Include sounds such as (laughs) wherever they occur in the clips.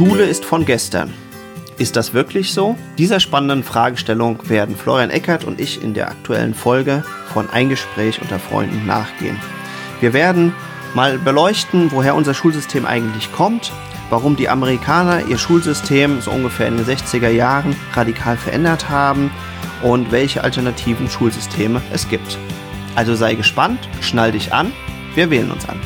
Schule ist von gestern. Ist das wirklich so? Dieser spannenden Fragestellung werden Florian Eckert und ich in der aktuellen Folge von Ein Gespräch unter Freunden nachgehen. Wir werden mal beleuchten, woher unser Schulsystem eigentlich kommt, warum die Amerikaner ihr Schulsystem so ungefähr in den 60er Jahren radikal verändert haben und welche alternativen Schulsysteme es gibt. Also sei gespannt, schnall dich an, wir wählen uns an.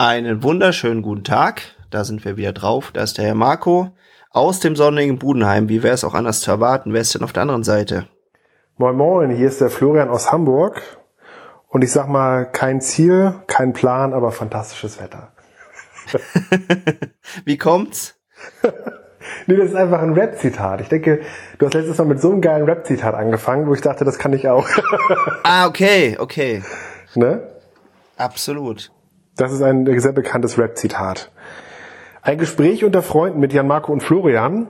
Einen wunderschönen guten Tag. Da sind wir wieder drauf. Da ist der Herr Marco aus dem sonnigen Budenheim. Wie wäre es auch anders zu erwarten? Wer ist denn auf der anderen Seite? Moin Moin, hier ist der Florian aus Hamburg. Und ich sag mal, kein Ziel, kein Plan, aber fantastisches Wetter. (laughs) Wie kommt's? (laughs) nee, das ist einfach ein Rap-Zitat. Ich denke, du hast letztes Mal mit so einem geilen Rap-Zitat angefangen, wo ich dachte, das kann ich auch. (laughs) ah, okay, okay. Ne? Absolut. Das ist ein sehr bekanntes Rap-Zitat. Ein Gespräch unter Freunden mit Jan Marco und Florian.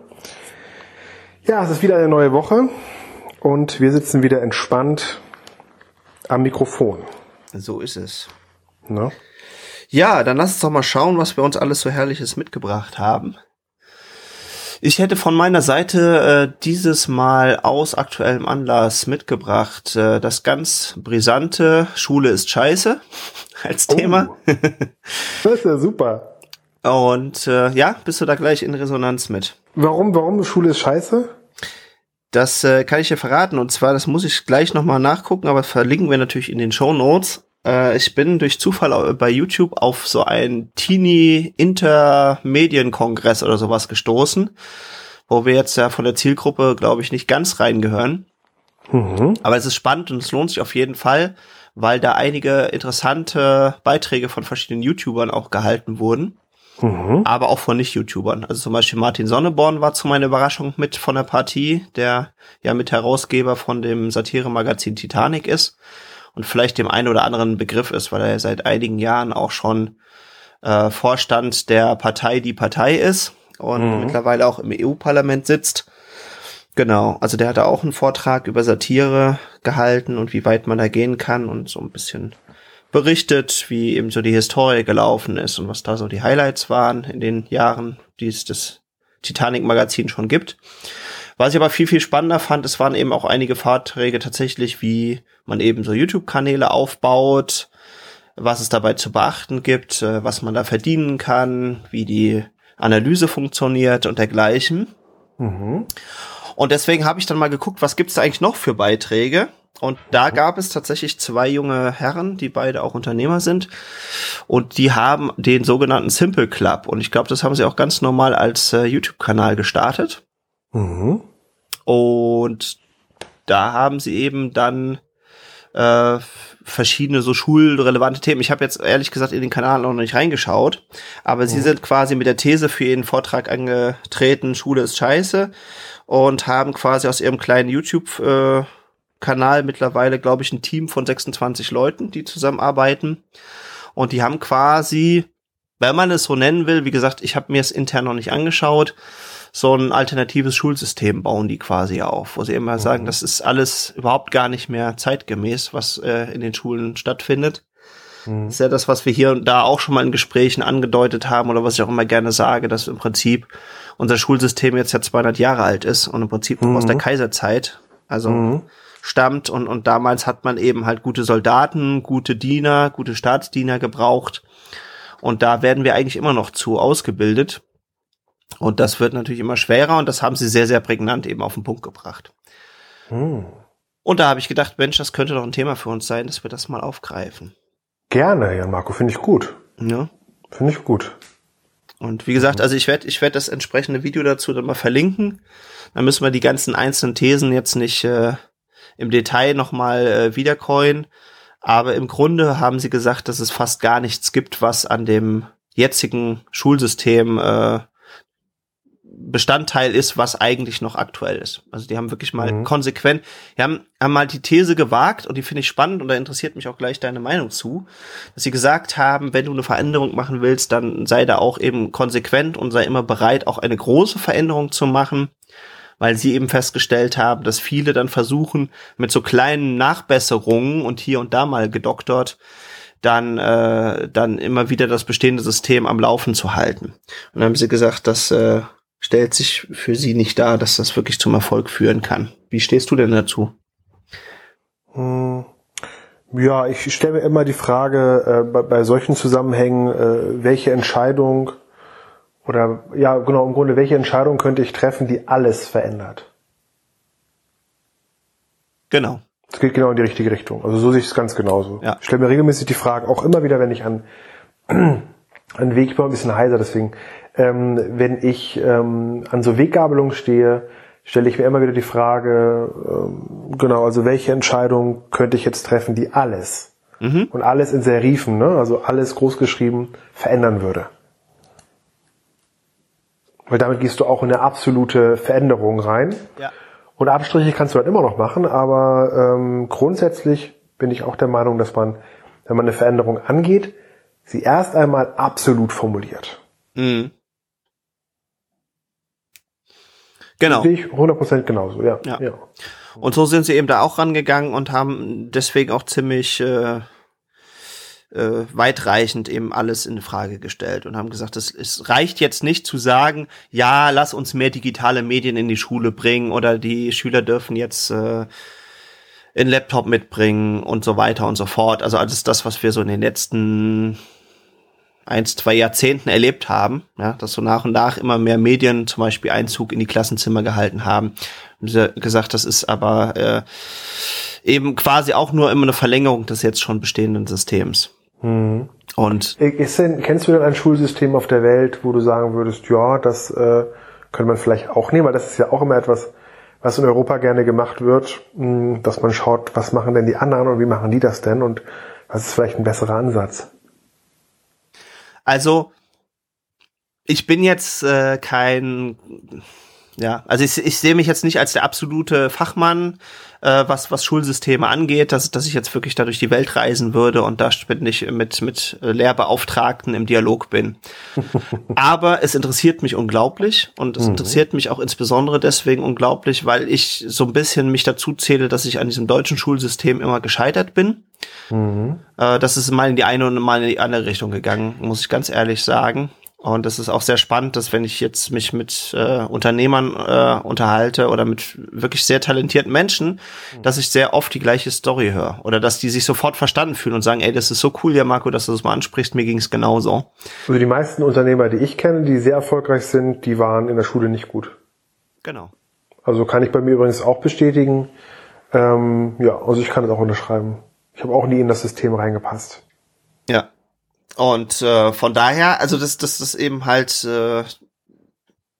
Ja, es ist wieder eine neue Woche und wir sitzen wieder entspannt am Mikrofon. So ist es. Ne? Ja, dann lass uns doch mal schauen, was wir uns alles so Herrliches mitgebracht haben. Ich hätte von meiner Seite äh, dieses Mal aus aktuellem Anlass mitgebracht äh, das ganz brisante Schule ist scheiße (laughs) als Thema. Oh, (laughs) das ist ja super. Und äh, ja, bist du da gleich in Resonanz mit? Warum, warum Schule ist scheiße? Das äh, kann ich dir verraten. Und zwar, das muss ich gleich nochmal nachgucken, aber verlinken wir natürlich in den Show Notes. Äh, ich bin durch Zufall bei YouTube auf so einen Teenie Intermedienkongress oder sowas gestoßen, wo wir jetzt ja von der Zielgruppe, glaube ich, nicht ganz reingehören. Mhm. Aber es ist spannend und es lohnt sich auf jeden Fall, weil da einige interessante Beiträge von verschiedenen YouTubern auch gehalten wurden. Mhm. Aber auch von Nicht-YouTubern. Also zum Beispiel Martin Sonneborn war zu meiner Überraschung mit von der Partie, der ja mit Herausgeber von dem Satire-Magazin Titanic ist und vielleicht dem einen oder anderen Begriff ist, weil er seit einigen Jahren auch schon äh, Vorstand der Partei Die Partei ist und mhm. mittlerweile auch im EU-Parlament sitzt. Genau, also der hatte auch einen Vortrag über Satire gehalten und wie weit man da gehen kann und so ein bisschen berichtet, wie eben so die Historie gelaufen ist und was da so die Highlights waren in den Jahren, die es das Titanic-Magazin schon gibt. Was ich aber viel, viel spannender fand, es waren eben auch einige Vorträge tatsächlich, wie man eben so YouTube-Kanäle aufbaut, was es dabei zu beachten gibt, äh, was man da verdienen kann, wie die Analyse funktioniert und dergleichen. Mhm. Und deswegen habe ich dann mal geguckt, was gibt's da eigentlich noch für Beiträge? Und da gab es tatsächlich zwei junge Herren, die beide auch Unternehmer sind. Und die haben den sogenannten Simple Club. Und ich glaube, das haben sie auch ganz normal als äh, YouTube-Kanal gestartet. Mhm. Und da haben sie eben dann äh, verschiedene so schulrelevante Themen. Ich habe jetzt ehrlich gesagt in den Kanal noch nicht reingeschaut, aber mhm. sie sind quasi mit der These für ihren Vortrag angetreten, Schule ist scheiße und haben quasi aus ihrem kleinen YouTube äh, Kanal mittlerweile, glaube ich, ein Team von 26 Leuten, die zusammenarbeiten und die haben quasi, wenn man es so nennen will, wie gesagt, ich habe mir es intern noch nicht angeschaut, so ein alternatives Schulsystem bauen die quasi auf, wo sie immer mhm. sagen, das ist alles überhaupt gar nicht mehr zeitgemäß, was äh, in den Schulen stattfindet. Mhm. Das ist ja das, was wir hier und da auch schon mal in Gesprächen angedeutet haben oder was ich auch immer gerne sage, dass im Prinzip unser Schulsystem jetzt ja 200 Jahre alt ist und im Prinzip mhm. aus der Kaiserzeit, also mhm. stammt und, und damals hat man eben halt gute Soldaten, gute Diener, gute Staatsdiener gebraucht und da werden wir eigentlich immer noch zu ausgebildet. Und das wird natürlich immer schwerer und das haben sie sehr, sehr prägnant eben auf den Punkt gebracht. Hm. Und da habe ich gedacht, Mensch, das könnte doch ein Thema für uns sein, dass wir das mal aufgreifen. Gerne, Jan Marco, finde ich gut. Ja. Finde ich gut. Und wie gesagt, also ich werde ich werd das entsprechende Video dazu dann mal verlinken. Dann müssen wir die ganzen einzelnen Thesen jetzt nicht äh, im Detail nochmal äh, wiedercoin. Aber im Grunde haben sie gesagt, dass es fast gar nichts gibt, was an dem jetzigen Schulsystem äh, Bestandteil ist, was eigentlich noch aktuell ist. Also die haben wirklich mal mhm. konsequent, die haben, haben mal die These gewagt und die finde ich spannend und da interessiert mich auch gleich deine Meinung zu, dass sie gesagt haben, wenn du eine Veränderung machen willst, dann sei da auch eben konsequent und sei immer bereit, auch eine große Veränderung zu machen, weil sie eben festgestellt haben, dass viele dann versuchen, mit so kleinen Nachbesserungen und hier und da mal gedoktert, dann, äh, dann immer wieder das bestehende System am Laufen zu halten. Und dann haben sie gesagt, das äh, stellt sich für sie nicht dar, dass das wirklich zum Erfolg führen kann. Wie stehst du denn dazu? Hm. Ja, ich stelle mir immer die Frage äh, bei, bei, solchen Zusammenhängen, äh, welche Entscheidung oder ja genau im Grunde welche Entscheidung könnte ich treffen, die alles verändert? Genau. Es geht genau in die richtige Richtung. Also so sehe ich es ganz genauso. Ja. Ich stelle mir regelmäßig die Frage, auch immer wieder, wenn ich an (clears throat) an Weg, ich bin ein bisschen heiser, deswegen, ähm, wenn ich ähm, an so Weggabelungen stehe, stelle ich mir immer wieder die Frage, ähm, genau, also welche Entscheidung könnte ich jetzt treffen, die alles mhm. und alles in Serifen, ne, also alles großgeschrieben, verändern würde. Weil damit gehst du auch in eine absolute Veränderung rein. Ja. Und Abstriche kannst du halt immer noch machen, aber ähm, grundsätzlich bin ich auch der Meinung, dass man, wenn man eine Veränderung angeht, sie erst einmal absolut formuliert. Mhm. Genau. Sehe ich 100% genauso, ja. ja. ja. Und so sind sie eben da auch rangegangen und haben deswegen auch ziemlich äh, äh, weitreichend eben alles in Frage gestellt und haben gesagt, es, es reicht jetzt nicht zu sagen, ja, lass uns mehr digitale Medien in die Schule bringen oder die Schüler dürfen jetzt äh, einen Laptop mitbringen und so weiter und so fort. Also alles das, was wir so in den letzten eins, zwei Jahrzehnten erlebt haben, ja, dass so nach und nach immer mehr Medien zum Beispiel Einzug in die Klassenzimmer gehalten haben. sie gesagt, das ist aber äh, eben quasi auch nur immer eine Verlängerung des jetzt schon bestehenden Systems. Mhm. Und denn, kennst du denn ein Schulsystem auf der Welt, wo du sagen würdest, ja, das äh, könnte man vielleicht auch nehmen, weil das ist ja auch immer etwas, was in Europa gerne gemacht wird, mh, dass man schaut, was machen denn die anderen und wie machen die das denn und was ist vielleicht ein besserer Ansatz? Also, ich bin jetzt äh, kein, ja, also ich, ich sehe mich jetzt nicht als der absolute Fachmann, äh, was, was Schulsysteme angeht, dass, dass ich jetzt wirklich da durch die Welt reisen würde und da ständig mit, mit Lehrbeauftragten im Dialog bin. (laughs) Aber es interessiert mich unglaublich und es mhm. interessiert mich auch insbesondere deswegen unglaublich, weil ich so ein bisschen mich dazu zähle, dass ich an diesem deutschen Schulsystem immer gescheitert bin. Mhm. Äh, das ist mal in die eine und mal in die andere Richtung gegangen, muss ich ganz ehrlich sagen. Und das ist auch sehr spannend, dass wenn ich jetzt mich mit äh, Unternehmern äh, unterhalte oder mit wirklich sehr talentierten Menschen, mhm. dass ich sehr oft die gleiche Story höre. Oder dass die sich sofort verstanden fühlen und sagen, ey, das ist so cool, ja Marco, dass du das mal ansprichst, mir ging es genauso. Also die meisten Unternehmer, die ich kenne, die sehr erfolgreich sind, die waren in der Schule nicht gut. Genau. Also kann ich bei mir übrigens auch bestätigen. Ähm, ja, also ich kann es auch unterschreiben. Ich habe auch nie in das System reingepasst. Ja. Und äh, von daher, also das, das ist eben halt äh,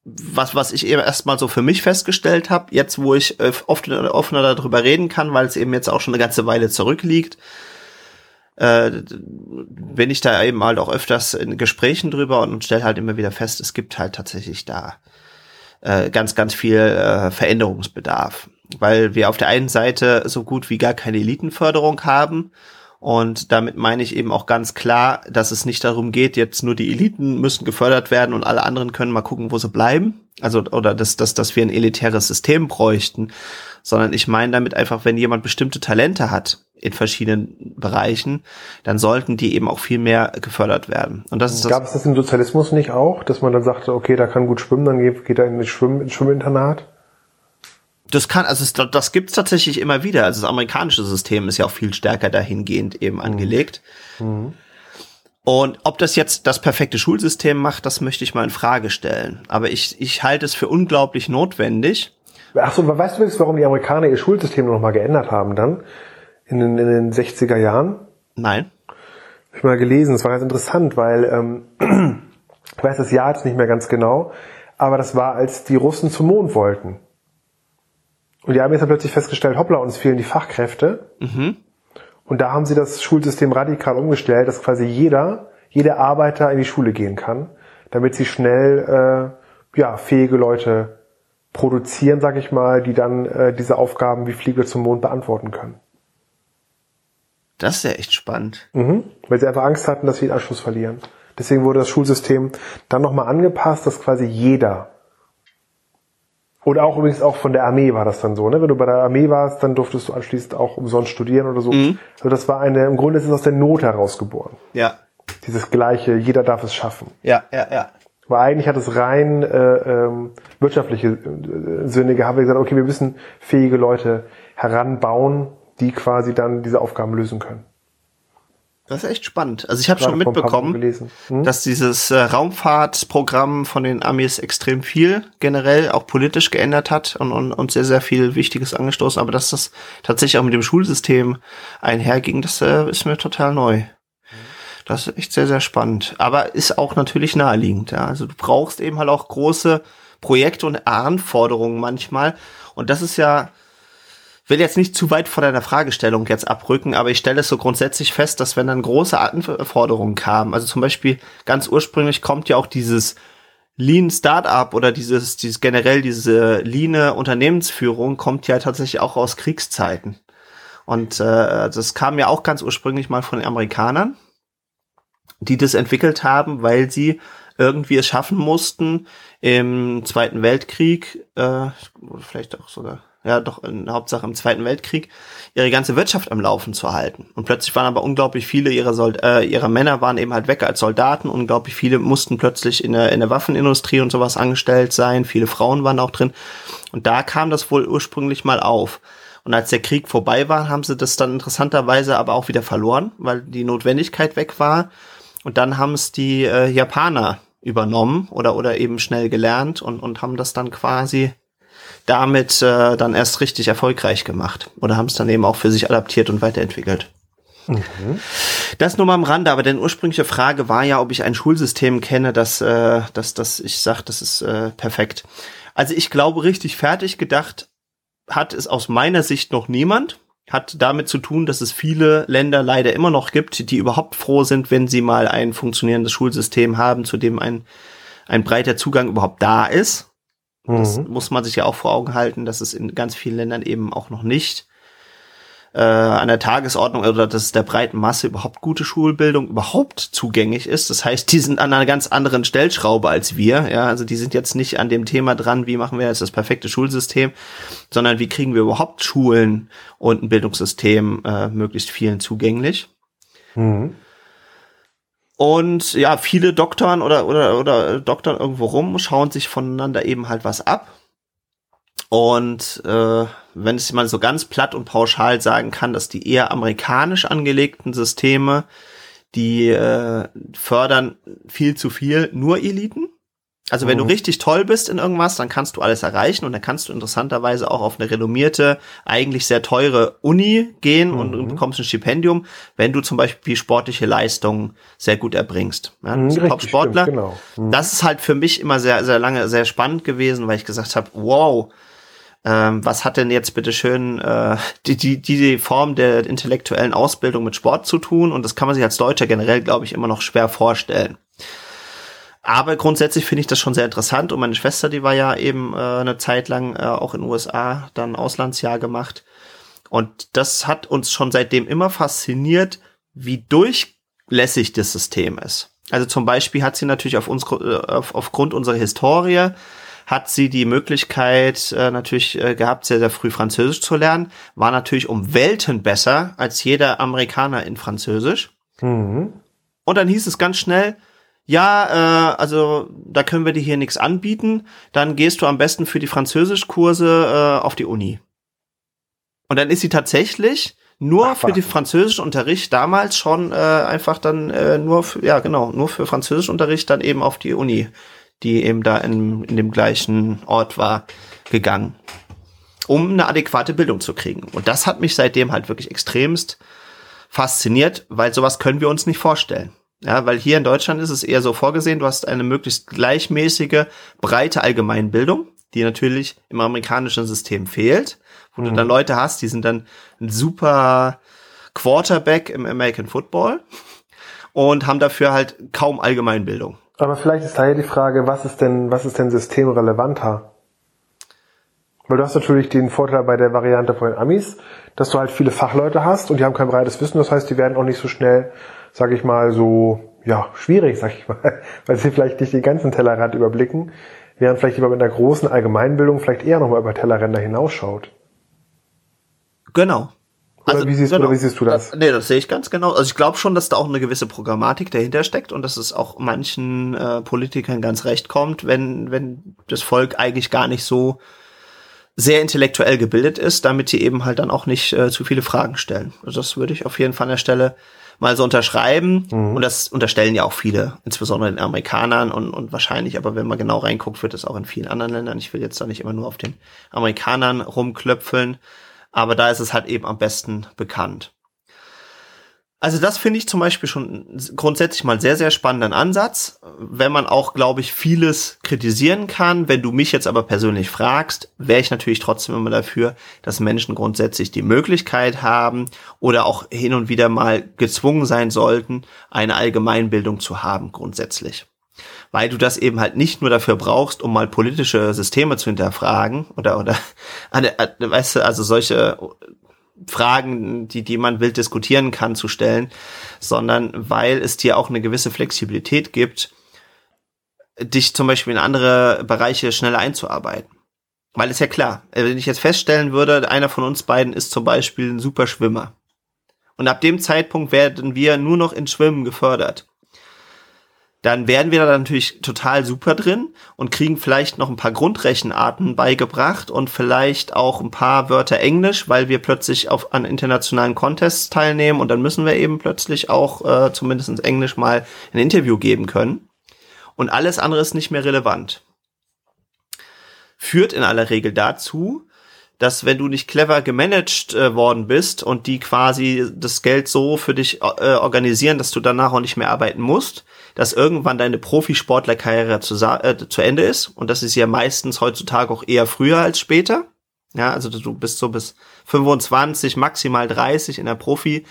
was, was ich eben erstmal so für mich festgestellt habe, jetzt wo ich äh, oft offener darüber reden kann, weil es eben jetzt auch schon eine ganze Weile zurückliegt, äh, bin ich da eben halt auch öfters in Gesprächen drüber und stelle halt immer wieder fest, es gibt halt tatsächlich da äh, ganz, ganz viel äh, Veränderungsbedarf. Weil wir auf der einen Seite so gut wie gar keine Elitenförderung haben und damit meine ich eben auch ganz klar, dass es nicht darum geht, jetzt nur die Eliten müssen gefördert werden und alle anderen können mal gucken, wo sie bleiben. Also, oder dass, dass, dass wir ein elitäres System bräuchten, sondern ich meine damit einfach, wenn jemand bestimmte Talente hat in verschiedenen Bereichen, dann sollten die eben auch viel mehr gefördert werden. Und das ist Gab es das im Sozialismus nicht auch, dass man dann sagte, okay, da kann gut schwimmen, dann geht, geht er in das Schwimm, Schwimminternat? Das kann, also es, das gibt's tatsächlich immer wieder. Also das amerikanische System ist ja auch viel stärker dahingehend eben mhm. angelegt. Mhm. Und ob das jetzt das perfekte Schulsystem macht, das möchte ich mal in Frage stellen. Aber ich, ich halte es für unglaublich notwendig. Ach so, weißt du warum die Amerikaner ihr Schulsystem noch mal geändert haben dann? In den, in den 60er Jahren? Nein. Hab ich mal gelesen, das war ganz interessant, weil ähm, (clears throat) ich weiß das Jahr jetzt nicht mehr ganz genau, aber das war, als die Russen zum Mond wollten. Und die haben jetzt dann plötzlich festgestellt, hoppla, uns fehlen die Fachkräfte. Mhm. Und da haben sie das Schulsystem radikal umgestellt, dass quasi jeder, jeder Arbeiter in die Schule gehen kann, damit sie schnell äh, ja, fähige Leute produzieren, sag ich mal, die dann äh, diese Aufgaben wie Fliege zum Mond beantworten können. Das ist ja echt spannend. Mhm, weil sie einfach Angst hatten, dass sie den Anschluss verlieren. Deswegen wurde das Schulsystem dann nochmal angepasst, dass quasi jeder Oder auch übrigens auch von der Armee war das dann so, ne? Wenn du bei der Armee warst, dann durftest du anschließend auch umsonst studieren oder so. Mhm. Also das war eine, im Grunde ist es aus der Not herausgeboren. Ja. Dieses gleiche, jeder darf es schaffen. Ja, ja, ja. Aber eigentlich hat es rein äh, ähm, wirtschaftliche äh, Sinne gehabt. Wir gesagt, okay, wir müssen fähige Leute heranbauen, die quasi dann diese Aufgaben lösen können. Das ist echt spannend. Also ich habe schon mitbekommen, hm? dass dieses äh, Raumfahrtprogramm von den Amis extrem viel generell auch politisch geändert hat und, und, und sehr, sehr viel Wichtiges angestoßen. Aber dass das tatsächlich auch mit dem Schulsystem einherging, das äh, ist mir total neu. Das ist echt sehr, sehr spannend. Aber ist auch natürlich naheliegend. Ja? Also du brauchst eben halt auch große Projekte und Anforderungen manchmal. Und das ist ja will jetzt nicht zu weit vor deiner Fragestellung jetzt abrücken, aber ich stelle es so grundsätzlich fest, dass wenn dann große Anforderungen kamen, also zum Beispiel ganz ursprünglich kommt ja auch dieses Lean Startup oder dieses, dieses generell diese Lean Unternehmensführung kommt ja tatsächlich auch aus Kriegszeiten. Und äh, das kam ja auch ganz ursprünglich mal von den Amerikanern, die das entwickelt haben, weil sie irgendwie es schaffen mussten, im Zweiten Weltkrieg, äh, vielleicht auch sogar ja doch in Hauptsache im Zweiten Weltkrieg, ihre ganze Wirtschaft am Laufen zu halten. Und plötzlich waren aber unglaublich viele ihrer, Sold äh, ihrer Männer waren eben halt weg als Soldaten. Unglaublich viele mussten plötzlich in der, in der Waffenindustrie und sowas angestellt sein. Viele Frauen waren auch drin. Und da kam das wohl ursprünglich mal auf. Und als der Krieg vorbei war, haben sie das dann interessanterweise aber auch wieder verloren, weil die Notwendigkeit weg war. Und dann haben es die äh, Japaner übernommen oder, oder eben schnell gelernt und, und haben das dann quasi damit äh, dann erst richtig erfolgreich gemacht oder haben es dann eben auch für sich adaptiert und weiterentwickelt. Mhm. Das nur mal am Rande, aber denn ursprüngliche Frage war ja, ob ich ein Schulsystem kenne, das, äh, das, das ich sage, das ist äh, perfekt. Also ich glaube, richtig fertig gedacht hat es aus meiner Sicht noch niemand. Hat damit zu tun, dass es viele Länder leider immer noch gibt, die überhaupt froh sind, wenn sie mal ein funktionierendes Schulsystem haben, zu dem ein, ein breiter Zugang überhaupt da ist. Das mhm. muss man sich ja auch vor Augen halten, dass es in ganz vielen Ländern eben auch noch nicht äh, an der Tagesordnung oder dass es der breiten Masse überhaupt gute Schulbildung überhaupt zugänglich ist. Das heißt, die sind an einer ganz anderen Stellschraube als wir. Ja, also die sind jetzt nicht an dem Thema dran, wie machen wir jetzt das perfekte Schulsystem, sondern wie kriegen wir überhaupt Schulen und ein Bildungssystem äh, möglichst vielen zugänglich. Mhm. Und ja, viele Doktoren oder, oder, oder Doktoren irgendwo rum, schauen sich voneinander eben halt was ab. Und äh, wenn ich mal so ganz platt und pauschal sagen kann, dass die eher amerikanisch angelegten Systeme, die äh, fördern viel zu viel nur Eliten also wenn mhm. du richtig toll bist in irgendwas, dann kannst du alles erreichen und dann kannst du interessanterweise auch auf eine renommierte, eigentlich sehr teure Uni gehen mhm. und, bekommst ein Stipendium, wenn du zum Beispiel sportliche Leistungen sehr gut erbringst. Ja, mhm, Top-Sportler. Genau. Mhm. Das ist halt für mich immer sehr, sehr lange sehr spannend gewesen, weil ich gesagt habe, wow, ähm, was hat denn jetzt bitte schön äh, die, die, die Form der intellektuellen Ausbildung mit Sport zu tun? Und das kann man sich als Deutscher generell, glaube ich, immer noch schwer vorstellen. Aber grundsätzlich finde ich das schon sehr interessant. Und meine Schwester, die war ja eben äh, eine Zeit lang äh, auch in den USA, dann Auslandsjahr gemacht. Und das hat uns schon seitdem immer fasziniert, wie durchlässig das System ist. Also zum Beispiel hat sie natürlich auf uns, äh, auf, aufgrund unserer Historie hat sie die Möglichkeit äh, natürlich äh, gehabt, sehr, sehr früh Französisch zu lernen, war natürlich um Welten besser als jeder Amerikaner in Französisch. Mhm. Und dann hieß es ganz schnell, ja, äh, also da können wir dir hier nichts anbieten, dann gehst du am besten für die Französischkurse äh, auf die Uni. Und dann ist sie tatsächlich nur Ach, für den Französischunterricht damals schon äh, einfach dann äh, nur für, ja genau, nur für Französischunterricht dann eben auf die Uni, die eben da in, in dem gleichen Ort war, gegangen. Um eine adäquate Bildung zu kriegen. Und das hat mich seitdem halt wirklich extremst fasziniert, weil sowas können wir uns nicht vorstellen. Ja, weil hier in Deutschland ist es eher so vorgesehen, du hast eine möglichst gleichmäßige, breite Allgemeinbildung, die natürlich im amerikanischen System fehlt, wo mhm. du dann Leute hast, die sind dann ein super Quarterback im American Football und haben dafür halt kaum Allgemeinbildung. Aber vielleicht ist daher die Frage, was ist denn, was ist denn systemrelevanter? Weil du hast natürlich den Vorteil bei der Variante von den Amis, dass du halt viele Fachleute hast und die haben kein breites Wissen, das heißt, die werden auch nicht so schnell sage ich mal, so ja, schwierig, sag ich mal, (laughs) weil sie vielleicht nicht den ganzen Tellerrand überblicken. Während vielleicht jemand mit einer großen Allgemeinbildung vielleicht eher nochmal über Tellerränder hinausschaut. Genau. Oder, Also, wie siehst, genau. oder wie siehst du das? Nee, das sehe ich ganz genau. Also ich glaube schon, dass da auch eine gewisse Programmatik dahinter steckt und dass es auch manchen äh, Politikern ganz recht kommt, wenn, wenn das Volk eigentlich gar nicht so sehr intellektuell gebildet ist, damit sie eben halt dann auch nicht äh, zu viele Fragen stellen. Also das würde ich auf jeden Fall an der Stelle mal so unterschreiben. Und das unterstellen ja auch viele, insbesondere den Amerikanern und, und wahrscheinlich, aber wenn man genau reinguckt, wird es auch in vielen anderen Ländern. Ich will jetzt da nicht immer nur auf den Amerikanern rumklöpfeln, aber da ist es halt eben am besten bekannt. Also das finde ich zum Beispiel schon grundsätzlich mal sehr, sehr spannenden Ansatz, wenn man auch, glaube ich, vieles kritisieren kann. Wenn du mich jetzt aber persönlich fragst, wäre ich natürlich trotzdem immer dafür, dass Menschen grundsätzlich die Möglichkeit haben oder auch hin und wieder mal gezwungen sein sollten, eine Allgemeinbildung zu haben, grundsätzlich. Weil du das eben halt nicht nur dafür brauchst, um mal politische Systeme zu hinterfragen oder, oder, (laughs) weißt du, also solche Fragen, die, die man wild diskutieren kann, zu stellen, sondern weil es dir auch eine gewisse Flexibilität gibt, dich zum Beispiel in andere Bereiche schneller einzuarbeiten. Weil es ja klar, wenn ich jetzt feststellen würde, einer von uns beiden ist zum Beispiel ein super Schwimmer. Und ab dem Zeitpunkt werden wir nur noch in Schwimmen gefördert dann werden wir da natürlich total super drin und kriegen vielleicht noch ein paar Grundrechenarten beigebracht und vielleicht auch ein paar Wörter Englisch, weil wir plötzlich auf, an internationalen Contests teilnehmen und dann müssen wir eben plötzlich auch äh, zumindest Englisch mal ein Interview geben können. Und alles andere ist nicht mehr relevant. Führt in aller Regel dazu, dass wenn du nicht clever gemanagt äh, worden bist und die quasi das Geld so für dich äh, organisieren, dass du danach auch nicht mehr arbeiten musst, dass irgendwann deine Profisportlerkarriere zu, äh, zu Ende ist. Und das ist ja meistens heutzutage auch eher früher als später. Ja, also du bist so bis 25, maximal 30 in der Profi.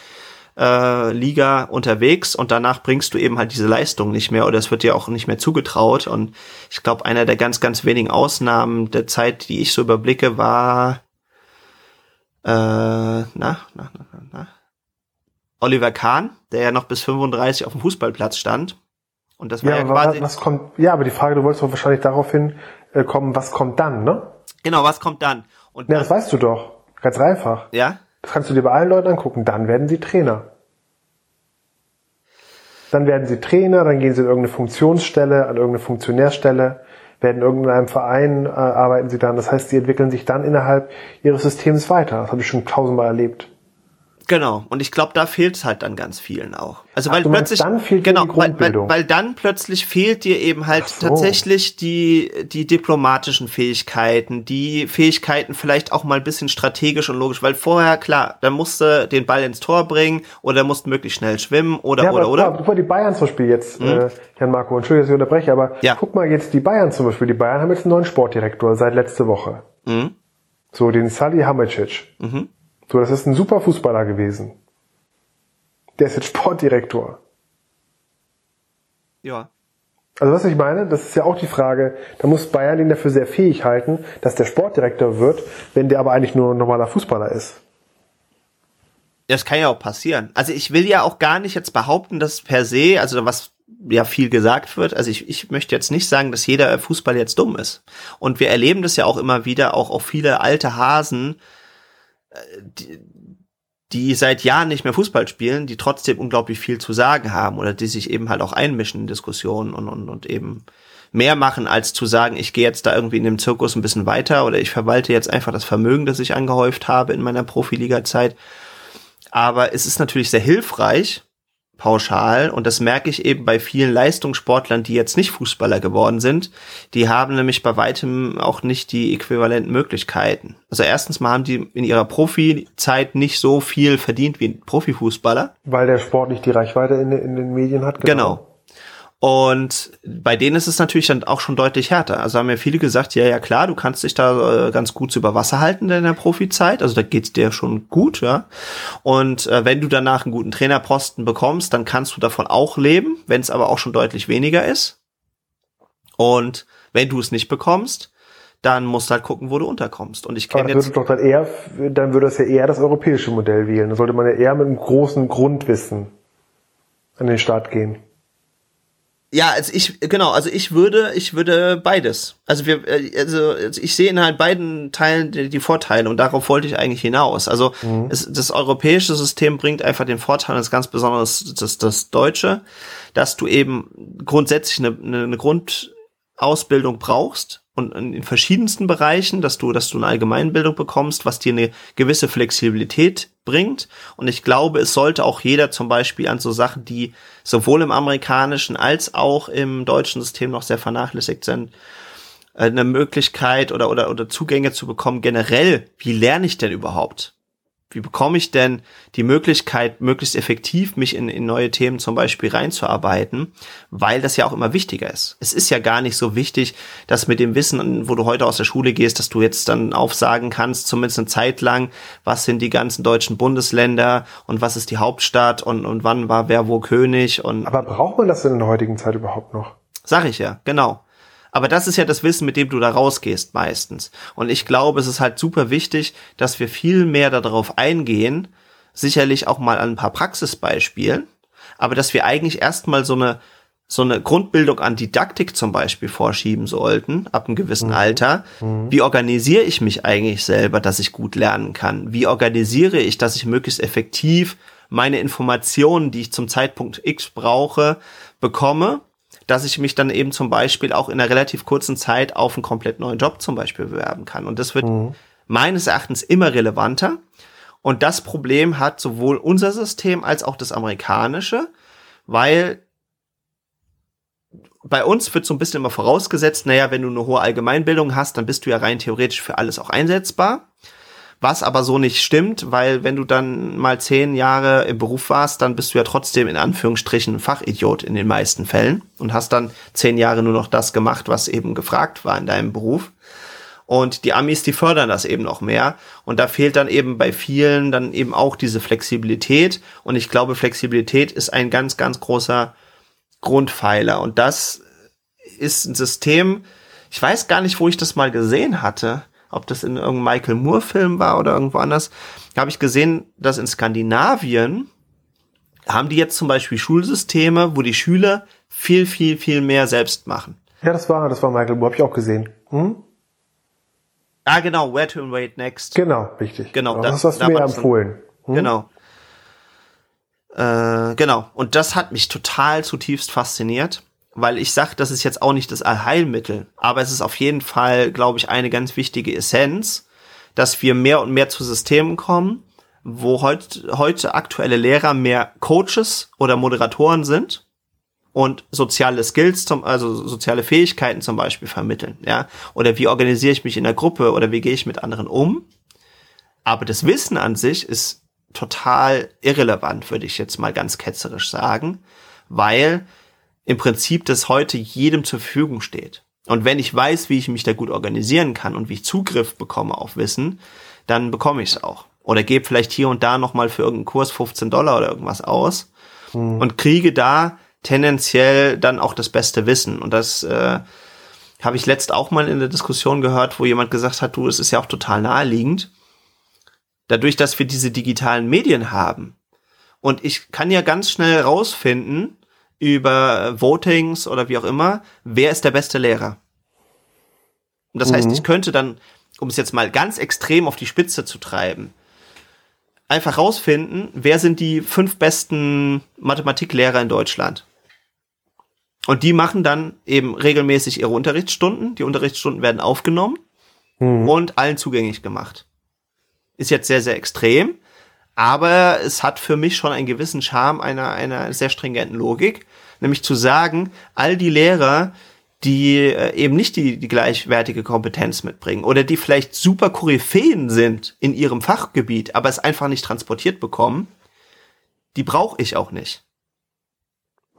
Äh, Liga unterwegs und danach bringst du eben halt diese Leistung nicht mehr oder es wird dir auch nicht mehr zugetraut und ich glaube einer der ganz ganz wenigen Ausnahmen der Zeit, die ich so überblicke, war äh, na, na, na, na, na. Oliver Kahn, der ja noch bis 35 auf dem Fußballplatz stand und das war Ja, ja, aber quasi was kommt, ja, aber die Frage, du wolltest doch wahrscheinlich darauf hin äh, kommen, was kommt dann, ne? genau was kommt dann und Ja, dann, das weißt du doch. Ganz einfach. ja Das kannst du dir bei allen Leuten angucken. Dann werden sie Trainer. Dann werden sie Trainer, dann gehen sie in irgendeine Funktionsstelle, an irgendeine Funktionärstelle, werden in irgendeinem Verein äh, arbeiten sie dann. Das heißt, sie entwickeln sich dann innerhalb ihres Systems weiter. Das habe ich schon tausendmal erlebt. Genau, und ich glaube, da fehlt es halt dann ganz vielen auch. Also weil du meinst, plötzlich dann fehlt dir genau, die weil, weil, weil dann plötzlich fehlt dir eben halt Ach so. tatsächlich die die diplomatischen Fähigkeiten, die Fähigkeiten vielleicht auch mal ein bisschen strategisch und logisch, weil vorher klar, da musste den Ball ins Tor bringen oder musste möglichst schnell schwimmen oder Ja, oder aber oder. Guck mal, guck mal die Bayern zum Beispiel jetzt, äh, Jan Marco, Entschuldigung, dass ich unterbreche, aber Ja. guck mal jetzt die Bayern zum Beispiel. Die Bayern haben jetzt einen neuen Sportdirektor seit letzte Woche. Mhm. So, den Sally Hamicic. Mhm. So, das ist ein super Fußballer gewesen. Der ist jetzt Sportdirektor. Ja. Also was ich meine, das ist ja auch die Frage, da muss Bayern ihn dafür sehr fähig halten, dass der Sportdirektor wird, wenn der aber eigentlich nur ein normaler Fußballer ist. Das kann ja auch passieren. Also ich will ja auch gar nicht jetzt behaupten, dass per se, also was ja viel gesagt wird, also ich, ich möchte jetzt nicht sagen, dass jeder Fußball jetzt dumm ist. Und wir erleben das ja auch immer wieder, auch auch viele alte Hasen, die, die seit Jahren nicht mehr Fußball spielen, die trotzdem unglaublich viel zu sagen haben oder die sich eben halt auch einmischen in Diskussionen und, und, und eben mehr machen, als zu sagen, ich gehe jetzt da irgendwie in dem Zirkus ein bisschen weiter oder ich verwalte jetzt einfach das Vermögen, das ich angehäuft habe in meiner Profiliga-Zeit. Aber es ist natürlich sehr hilfreich, pauschal, und das merke ich eben bei vielen Leistungssportlern, die jetzt nicht Fußballer geworden sind, die haben nämlich bei weitem auch nicht die äquivalenten Möglichkeiten. Also erstens mal haben die in ihrer Profizeit nicht so viel verdient wie ein Profifußballer. Weil der Sport nicht die Reichweite in, in den Medien hat. Genau. Und bei denen ist es natürlich dann auch schon deutlich härter. Also haben ja viele gesagt, ja, ja klar, du kannst dich da äh, ganz gut über Wasser halten in der Profizeit. Also da geht's dir schon gut, ja. Und äh, wenn du danach einen guten Trainerposten bekommst, dann kannst du davon auch leben, wenn es aber auch schon deutlich weniger ist. Und wenn du es nicht bekommst, dann musst du halt gucken, wo du unterkommst. Und ich kenne das jetzt. würde doch dann eher, dann würde es ja eher das europäische Modell wählen. Da sollte man ja eher mit einem großen Grundwissen an den Start gehen. Ja, also ich genau, also ich würde, ich würde beides. Also wir, äh, also ich sehe in halt beiden Teilen die, die Vorteile und darauf wollte ich eigentlich hinaus. Also mhm. es, das europäische System bringt einfach den Vorteil, das ganz besonders das, das deutsche, dass du eben grundsätzlich eine, eine Grundausbildung brauchst und in verschiedensten Bereichen, dass du, dass du eine Allgemeinbildung bekommst, was dir eine gewisse Flexibilität bringt. Und ich glaube, es sollte auch jeder zum Beispiel an so Sachen, die sowohl im amerikanischen als auch im deutschen System noch sehr vernachlässigt sind, äh, eine Möglichkeit oder, oder, oder Zugänge zu bekommen. Generell, wie lerne ich denn überhaupt? Wie bekomme ich denn die Möglichkeit, möglichst effektiv mich in, in neue Themen zum Beispiel reinzuarbeiten, weil das ja auch immer wichtiger ist. Es ist ja gar nicht so wichtig, dass mit dem Wissen, wo du heute aus der Schule gehst, dass du jetzt dann aufsagen kannst, zumindest eine Zeit lang, was sind die ganzen deutschen Bundesländer und was ist die Hauptstadt und, und wann war wer wo König und. Aber braucht man das denn in der heutigen Zeit überhaupt noch? Sag ich ja, genau. Aber das ist ja das Wissen, mit dem du da rausgehst meistens. Und ich glaube, es ist halt super wichtig, dass wir viel mehr darauf eingehen, sicherlich auch mal an ein paar Praxisbeispielen, aber dass wir eigentlich erstmal so eine so eine Grundbildung an Didaktik zum Beispiel vorschieben sollten, ab einem gewissen mhm. Alter. Mhm. Wie organisiere ich mich eigentlich selber, dass ich gut lernen kann? Wie organisiere ich, dass ich möglichst effektiv meine Informationen, die ich zum Zeitpunkt X brauche, bekomme dass ich mich dann eben zum Beispiel auch in einer relativ kurzen Zeit auf einen komplett neuen Job zum Beispiel bewerben kann. Und das wird mhm. meines Erachtens immer relevanter. Und das Problem hat sowohl unser System als auch das amerikanische, weil bei uns wird so ein bisschen immer vorausgesetzt, naja, wenn du eine hohe Allgemeinbildung hast, dann bist du ja rein theoretisch für alles auch einsetzbar was aber so nicht stimmt, weil wenn du dann mal zehn Jahre im Beruf warst, dann bist du ja trotzdem in Anführungsstrichen Fachidiot in den meisten Fällen und hast dann zehn Jahre nur noch das gemacht, was eben gefragt war in deinem Beruf. Und die Amis, die fördern das eben noch mehr. Und da fehlt dann eben bei vielen dann eben auch diese Flexibilität. Und ich glaube, Flexibilität ist ein ganz, ganz großer Grundpfeiler. Und das ist ein System, ich weiß gar nicht, wo ich das mal gesehen hatte ob das in irgendeinem Michael Moore-Film war oder irgendwo anders, habe ich gesehen, dass in Skandinavien haben die jetzt zum Beispiel Schulsysteme, wo die Schüler viel, viel, viel mehr selbst machen. Ja, das war, das war Michael Moore, habe ich auch gesehen. Hm? Ah, genau, Where to Wait Next. Genau, richtig. Genau, genau das, das hast du mir empfohlen. Hm? Genau. Äh, genau. Und das hat mich total zutiefst fasziniert weil ich sage, das ist jetzt auch nicht das Allheilmittel, aber es ist auf jeden Fall, glaube ich, eine ganz wichtige Essenz, dass wir mehr und mehr zu Systemen kommen, wo heute, heute aktuelle Lehrer mehr Coaches oder Moderatoren sind und soziale Skills, zum, also soziale Fähigkeiten zum Beispiel vermitteln, ja, oder wie organisiere ich mich in der Gruppe oder wie gehe ich mit anderen um. Aber das Wissen an sich ist total irrelevant, würde ich jetzt mal ganz ketzerisch sagen, weil im Prinzip das heute jedem zur Verfügung steht. Und wenn ich weiß, wie ich mich da gut organisieren kann und wie ich Zugriff bekomme auf Wissen, dann bekomme ich es auch. Oder gebe vielleicht hier und da nochmal für irgendeinen Kurs 15 Dollar oder irgendwas aus hm. und kriege da tendenziell dann auch das beste Wissen. Und das äh, habe ich letzt auch mal in der Diskussion gehört, wo jemand gesagt hat, du, es ist ja auch total naheliegend. Dadurch, dass wir diese digitalen Medien haben und ich kann ja ganz schnell rausfinden, über Votings oder wie auch immer, wer ist der beste Lehrer. Und das mhm. heißt, ich könnte dann, um es jetzt mal ganz extrem auf die Spitze zu treiben, einfach rausfinden, wer sind die fünf besten Mathematiklehrer in Deutschland. Und die machen dann eben regelmäßig ihre Unterrichtsstunden. Die Unterrichtsstunden werden aufgenommen mhm. und allen zugänglich gemacht. Ist jetzt sehr, sehr extrem, aber es hat für mich schon einen gewissen Charme einer, einer sehr stringenten Logik, nämlich zu sagen, all die Lehrer, die äh, eben nicht die, die gleichwertige Kompetenz mitbringen oder die vielleicht super Koryphäen sind in ihrem Fachgebiet, aber es einfach nicht transportiert bekommen, die brauche ich auch nicht.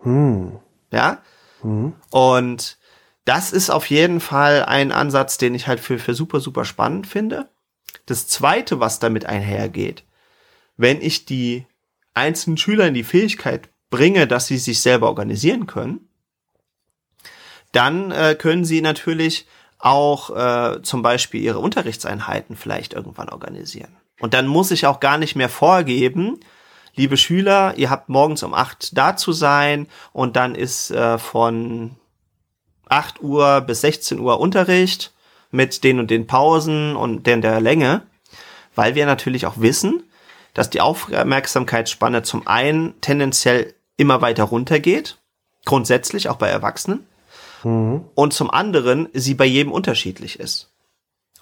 Hm. Ja? Hm. Und das ist auf jeden Fall ein Ansatz, den ich halt für, für super, super spannend finde. Das zweite, was damit einhergeht, wenn ich die einzelnen Schüler in die Fähigkeit bringe, dass sie sich selber organisieren können, dann äh, können sie natürlich auch äh, zum Beispiel ihre Unterrichtseinheiten vielleicht irgendwann organisieren. Und dann muss ich auch gar nicht mehr vorgeben, liebe Schüler, ihr habt morgens um acht da zu sein und dann ist äh, von 8 Uhr bis 16 Uhr Unterricht mit den und den Pausen und den der Länge, weil wir natürlich auch wissen, dass die Aufmerksamkeitsspanne zum einen tendenziell immer weiter runtergeht, grundsätzlich auch bei Erwachsenen, mhm. und zum anderen sie bei jedem unterschiedlich ist.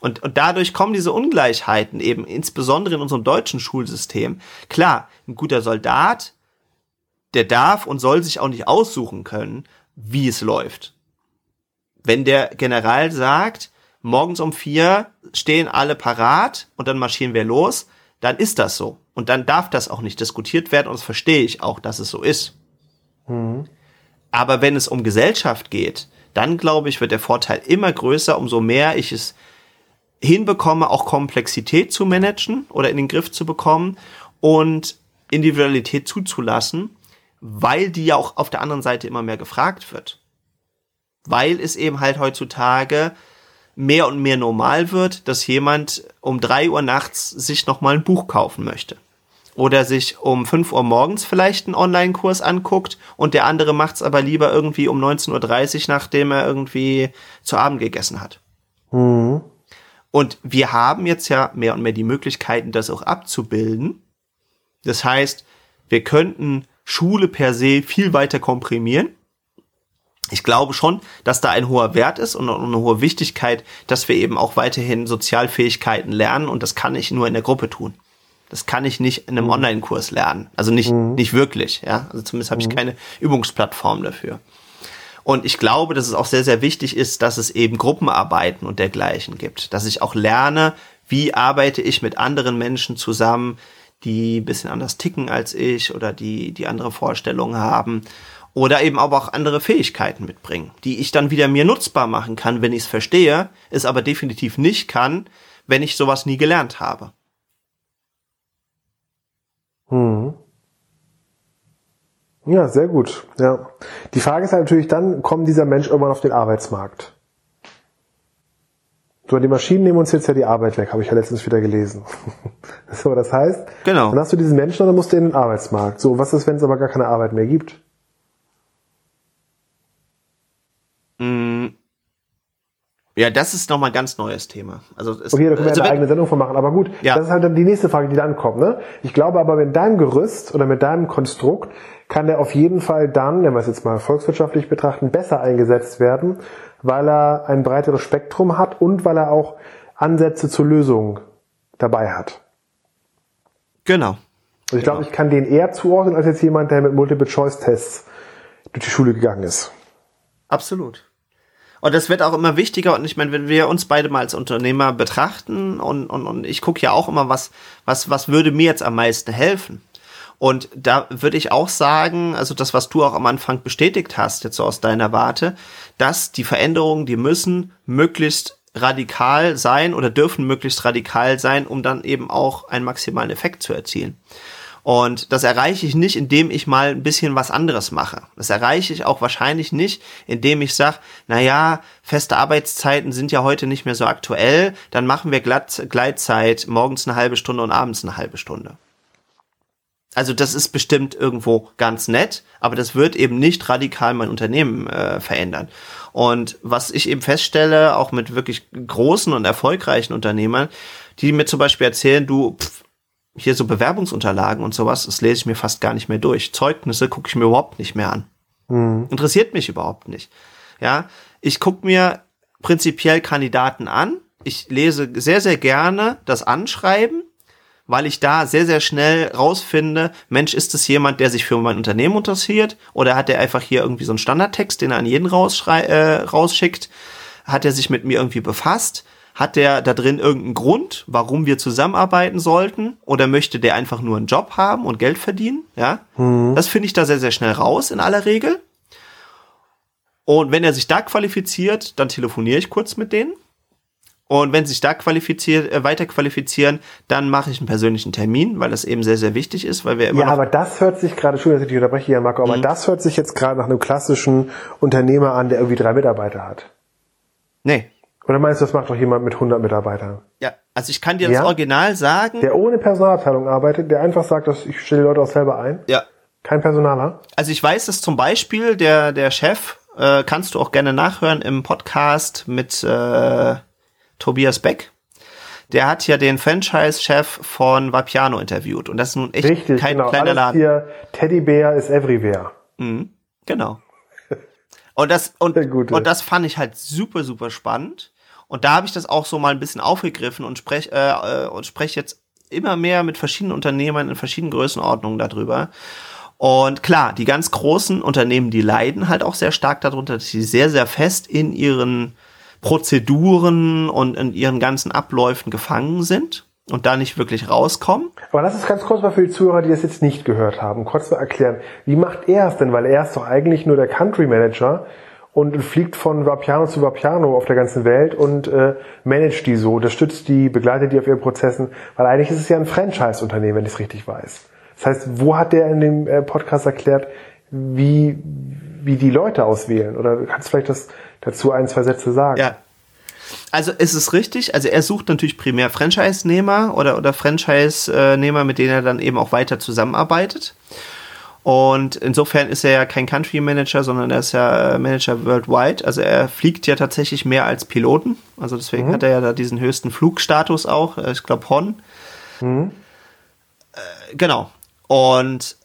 Und, und dadurch kommen diese Ungleichheiten eben, insbesondere in unserem deutschen Schulsystem. Klar, ein guter Soldat, der darf und soll sich auch nicht aussuchen können, wie es läuft. Wenn der General sagt, morgens um vier stehen alle parat und dann marschieren wir los, dann ist das so. Und dann darf das auch nicht diskutiert werden und das verstehe ich auch, dass es so ist. Mhm. Aber wenn es um Gesellschaft geht, dann glaube ich, wird der Vorteil immer größer, umso mehr ich es hinbekomme, auch Komplexität zu managen oder in den Griff zu bekommen und Individualität zuzulassen, weil die ja auch auf der anderen Seite immer mehr gefragt wird. Weil es eben halt heutzutage mehr und mehr normal wird, dass jemand um drei Uhr nachts sich nochmal ein Buch kaufen möchte. Oder sich um fünf Uhr morgens vielleicht einen Online-Kurs anguckt und der andere macht's aber lieber irgendwie um 19.30 Uhr, nachdem er irgendwie zu Abend gegessen hat. Mhm. Und wir haben jetzt ja mehr und mehr die Möglichkeiten, das auch abzubilden. Das heißt, wir könnten Schule per se viel weiter komprimieren. Ich glaube schon, dass da ein hoher Wert ist und eine hohe Wichtigkeit, dass wir eben auch weiterhin Sozialfähigkeiten lernen und das kann ich nur in der Gruppe tun. Das kann ich nicht in einem mhm. Online-Kurs lernen. Also nicht, mhm. nicht wirklich, ja. Also zumindest habe ich mhm. keine Übungsplattform dafür. Und ich glaube, dass es auch sehr, sehr wichtig ist, dass es eben Gruppenarbeiten und dergleichen gibt. Dass ich auch lerne, wie arbeite ich mit anderen Menschen zusammen, die ein bisschen anders ticken als ich oder die, die andere Vorstellungen haben oder eben aber auch andere Fähigkeiten mitbringen, die ich dann wieder mir nutzbar machen kann, wenn ich es verstehe, es aber definitiv nicht kann, wenn ich sowas nie gelernt habe. Hm. Ja, sehr gut. Ja. Die Frage ist halt natürlich dann, kommt dieser Mensch irgendwann auf den Arbeitsmarkt? So, die Maschinen nehmen uns jetzt ja die Arbeit weg, habe ich ja letztens wieder gelesen. (laughs) so, das heißt, genau. dann hast du diesen Menschen und dann musst du in den Arbeitsmarkt. So, was ist, wenn es aber gar keine Arbeit mehr gibt? Ja, das ist nochmal ein ganz neues Thema. Also es, okay, da können wir also eine eigene Sendung von machen. Aber gut, ja. das ist halt dann die nächste Frage, die dann kommt. Ne? Ich glaube aber, mit deinem Gerüst oder mit deinem Konstrukt kann der auf jeden Fall dann, wenn wir es jetzt mal volkswirtschaftlich betrachten, besser eingesetzt werden, weil er ein breiteres Spektrum hat und weil er auch Ansätze zur Lösung dabei hat. Genau. Also ich glaube, genau. ich kann den eher zuordnen als jetzt jemand, der mit Multiple-Choice-Tests durch die Schule gegangen ist. Absolut. Und das wird auch immer wichtiger. Und ich meine, wenn wir uns beide mal als Unternehmer betrachten und, und, und ich gucke ja auch immer, was, was, was würde mir jetzt am meisten helfen? Und da würde ich auch sagen, also das, was du auch am Anfang bestätigt hast, jetzt so aus deiner Warte, dass die Veränderungen, die müssen möglichst radikal sein oder dürfen möglichst radikal sein, um dann eben auch einen maximalen Effekt zu erzielen. Und das erreiche ich nicht, indem ich mal ein bisschen was anderes mache. Das erreiche ich auch wahrscheinlich nicht, indem ich sage, naja, feste Arbeitszeiten sind ja heute nicht mehr so aktuell, dann machen wir Glatt, Gleitzeit morgens eine halbe Stunde und abends eine halbe Stunde. Also das ist bestimmt irgendwo ganz nett, aber das wird eben nicht radikal mein Unternehmen äh, verändern. Und was ich eben feststelle, auch mit wirklich großen und erfolgreichen Unternehmern, die mir zum Beispiel erzählen, du, pff, hier so Bewerbungsunterlagen und sowas, das lese ich mir fast gar nicht mehr durch. Zeugnisse gucke ich mir überhaupt nicht mehr an. Mhm. Interessiert mich überhaupt nicht. Ja, ich gucke mir prinzipiell Kandidaten an. Ich lese sehr, sehr gerne das Anschreiben, weil ich da sehr, sehr schnell rausfinde, Mensch, ist es jemand, der sich für mein Unternehmen interessiert? Oder hat er einfach hier irgendwie so einen Standardtext, den er an jeden äh, rausschickt? Hat er sich mit mir irgendwie befasst? Hat der da drin irgendeinen Grund, warum wir zusammenarbeiten sollten? Oder möchte der einfach nur einen Job haben und Geld verdienen? Ja, mhm. das finde ich da sehr, sehr schnell raus in aller Regel. Und wenn er sich da qualifiziert, dann telefoniere ich kurz mit denen. Und wenn sie sich da qualifiziert, äh, weiter qualifizieren, dann mache ich einen persönlichen Termin, weil das eben sehr, sehr wichtig ist, weil wir immer. Ja, aber das hört sich gerade, schon, dass ich unterbreche hier, Marco, aber mhm. das hört sich jetzt gerade nach einem klassischen Unternehmer an, der irgendwie drei Mitarbeiter hat. Nee, oder meinst du, das macht doch jemand mit 100 Mitarbeitern? Ja, Also ich kann dir Ja? das Original sagen. Der ohne Personalabteilung arbeitet, der einfach sagt, dass ich stelle die Leute auch selber ein. ja. Kein Personaler. Also ich weiß, dass zum Beispiel der, der Chef, äh, kannst du auch gerne nachhören im Podcast mit äh, Tobias Beck. Der hat ja den Franchise-Chef von Vapiano interviewt. Und das ist nun echt Richtig, kein genau. kleiner Alles Laden. hier, Teddybär ist everywhere. Mhm, genau. Und das, und, und das fand ich halt super, super spannend. Und da habe ich das auch so mal ein bisschen aufgegriffen und spreche äh, äh, und spreche jetzt immer mehr mit verschiedenen Unternehmern in verschiedenen Größenordnungen darüber. Und klar, die ganz großen Unternehmen, die leiden halt auch sehr stark darunter, dass sie sehr, sehr fest in ihren Prozeduren und in ihren ganzen Abläufen gefangen sind und da nicht wirklich rauskommen. Aber lass es ganz kurz mal für die Zuhörer, die das jetzt nicht gehört haben, kurz mal erklären. Wie macht er es denn? Weil er ist doch eigentlich nur der Country Manager und fliegt von Vapiano zu Vapiano auf der ganzen Welt und äh, managt die so, unterstützt die, begleitet die auf ihren Prozessen, weil eigentlich ist es ja ein Franchise-Unternehmen, wenn ich es richtig weiß. Das heißt, wo hat der in dem äh, Podcast erklärt, wie, wie die Leute auswählen? Oder du kannst vielleicht das dazu ein, zwei Sätze sagen? Ja. Also es ist richtig, also er sucht natürlich primär Franchise-Nehmer oder, oder Franchise-Nehmer, mit denen er dann eben auch weiter zusammenarbeitet. Und insofern ist er ja kein Country Manager, sondern er ist ja äh, Manager worldwide. Also er fliegt ja tatsächlich mehr als Piloten. Also deswegen hat er ja da diesen höchsten Flugstatus auch. Äh, Ich glaube Hon. Äh, genau. Und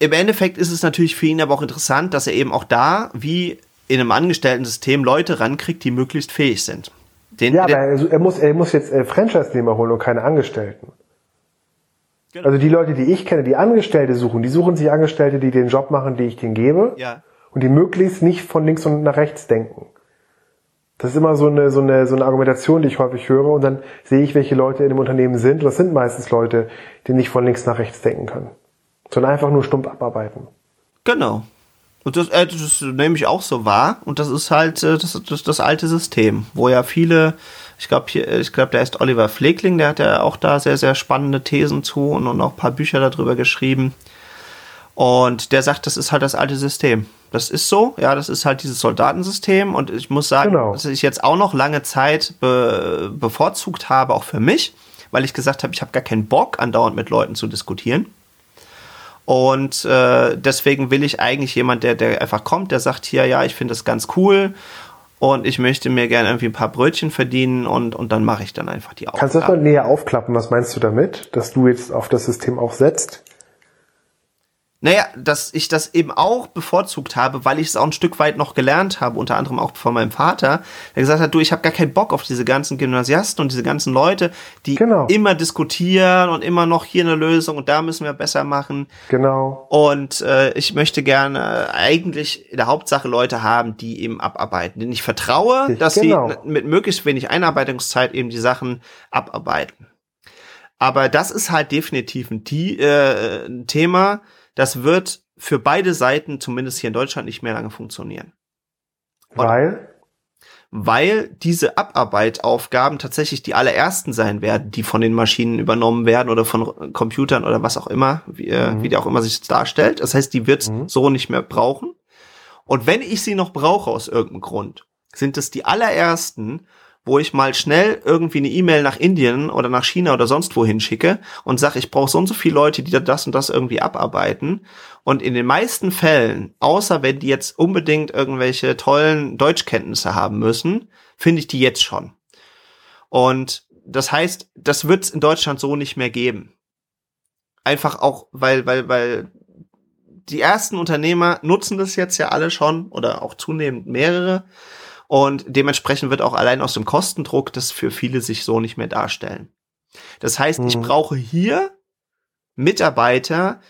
im Endeffekt ist es natürlich für ihn aber auch interessant, dass er eben auch da, wie in einem Angestellten-System, Leute rankriegt, die möglichst fähig sind. Den, Ja, aber er, er, muss, er muss jetzt äh, Franchise-Nehmer holen und keine Angestellten. Genau. Also die Leute, die ich kenne, die Angestellte suchen, die suchen sich Angestellte, die den Job machen, die ich denen gebe ja. und die möglichst nicht von links und nach rechts denken. Das ist immer so eine, so eine, so eine Argumentation, die ich häufig höre und dann sehe ich, welche Leute in dem Unternehmen sind. Und das sind meistens Leute, die nicht von links nach rechts denken können, sondern einfach nur stumpf abarbeiten. Genau. Und das, äh, das nehme ich auch so wahr. Und das ist halt äh, das, das, das alte System, wo ja viele, ich glaube, ich glaube, der ist Oliver Pflegling, der hat ja auch da sehr, sehr spannende Thesen zu und, und auch ein paar Bücher darüber geschrieben. Und der sagt, das ist halt das alte System. Das ist so, ja, das ist halt dieses Soldatensystem. Und ich muss sagen, Genau. dass ich jetzt auch noch lange Zeit be bevorzugt habe, auch für mich, weil ich gesagt habe, ich habe gar keinen Bock, andauernd mit Leuten zu diskutieren. Und äh, deswegen will ich eigentlich jemand, der, der einfach kommt, der sagt hier, ja, ich finde das ganz cool und ich möchte mir gerne irgendwie ein paar Brötchen verdienen und, und dann mache ich dann einfach die Kannst du das mal näher aufklappen? Was meinst du damit, dass du jetzt auf das System auch setzt? Naja, dass ich das eben auch bevorzugt habe, weil ich es auch ein Stück weit noch gelernt habe, unter anderem auch von meinem Vater, der gesagt hat, du, ich habe gar keinen Bock auf diese ganzen Gymnasiasten und diese ganzen Leute, die Genau. immer diskutieren und immer noch hier eine Lösung und da müssen wir besser machen. Genau. Und äh, ich möchte gerne eigentlich in der Hauptsache Leute haben, die eben abarbeiten. Denen ich vertraue, Richtig, dass genau. sie mit möglichst wenig Einarbeitungszeit eben die Sachen abarbeiten. Aber das ist halt definitiv ein, äh, ein Thema, das wird für beide Seiten, zumindest hier in Deutschland, nicht mehr lange funktionieren. Weil? Weil diese Abarbeitaufgaben tatsächlich die allerersten sein werden, die von den Maschinen übernommen werden oder von Computern oder was auch immer, wie, äh, wie die auch immer sich darstellt. Das heißt, die wird so nicht mehr brauchen. Und wenn ich sie noch brauche aus irgendeinem Grund, sind es die allerersten, wo ich mal schnell irgendwie eine E-Mail nach Indien oder nach China oder sonst wohin schicke und sage, ich brauche so und so viele Leute, die das und das irgendwie abarbeiten. Und in den meisten Fällen, außer wenn die jetzt unbedingt irgendwelche tollen Deutschkenntnisse haben müssen, finde ich die jetzt schon. Und das heißt, das wird es in Deutschland so nicht mehr geben. Einfach auch, weil, weil, weil die ersten Unternehmer nutzen das jetzt ja alle schon oder auch zunehmend mehrere. Und dementsprechend wird auch allein aus dem Kostendruck das für viele sich so nicht mehr darstellen. Das heißt, ich Mhm. brauche hier Mitarbeiter,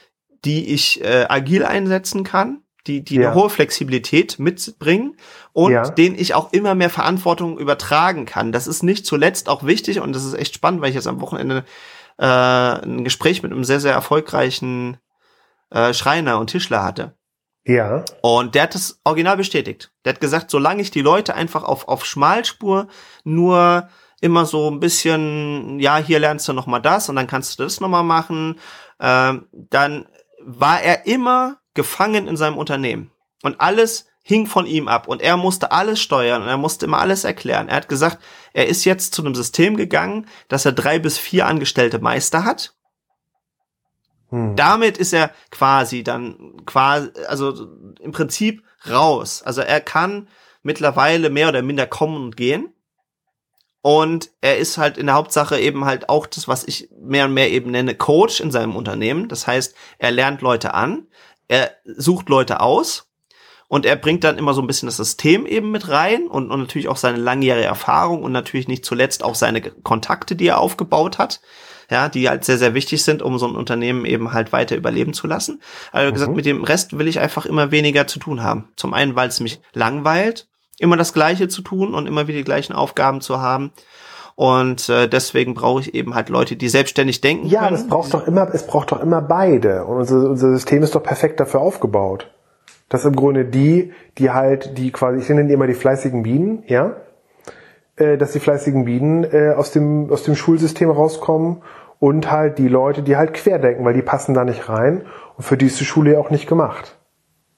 die ich äh, agil einsetzen kann, die, die Ja. eine hohe Flexibilität mitbringen und Ja. denen ich auch immer mehr Verantwortung übertragen kann. Das ist nicht zuletzt auch wichtig und das ist echt spannend, weil ich jetzt am Wochenende äh, ein Gespräch mit einem sehr, sehr erfolgreichen äh, Schreiner und Tischler hatte. Ja. Und der hat das original bestätigt. Der hat gesagt, solange ich die Leute einfach auf, auf Schmalspur nur immer so ein bisschen, ja, hier lernst du noch mal das und dann kannst du das noch mal machen, ähm, dann war er immer gefangen in seinem Unternehmen. Und alles hing von ihm ab und er musste alles steuern und er musste immer alles erklären. Er hat gesagt, er ist jetzt zu einem System gegangen, dass er drei bis vier angestellte Meister hat. Hm. Damit ist er quasi dann quasi, also im Prinzip raus. Also er kann mittlerweile mehr oder minder kommen und gehen. Und er ist halt in der Hauptsache eben halt auch das, was ich mehr und mehr eben nenne, Coach in seinem Unternehmen. Das heißt, er lernt Leute an, er sucht Leute aus und er bringt dann immer so ein bisschen das System eben mit rein und, und natürlich auch seine langjährige Erfahrung und natürlich nicht zuletzt auch seine Kontakte, die er aufgebaut hat ja, die halt sehr, sehr wichtig sind, um so ein Unternehmen eben halt weiter überleben zu lassen. Also mhm. gesagt, mit dem Rest will ich einfach immer weniger zu tun haben. Zum einen, weil es mich langweilt, immer das Gleiche zu tun und immer wieder die gleichen Aufgaben zu haben. Und äh, deswegen brauche ich eben halt Leute, die selbstständig denken. Ja, können. das braucht doch immer, es braucht doch immer beide. Und unser, unser System ist doch perfekt dafür aufgebaut. Das im Grunde die, die halt, die quasi, ich nenne die immer die fleißigen Bienen, ja, äh, dass die fleißigen Bienen äh, aus dem aus dem Schulsystem rauskommen und halt die Leute, die halt querdenken, weil die passen da nicht rein und für die ist die Schule ja auch nicht gemacht.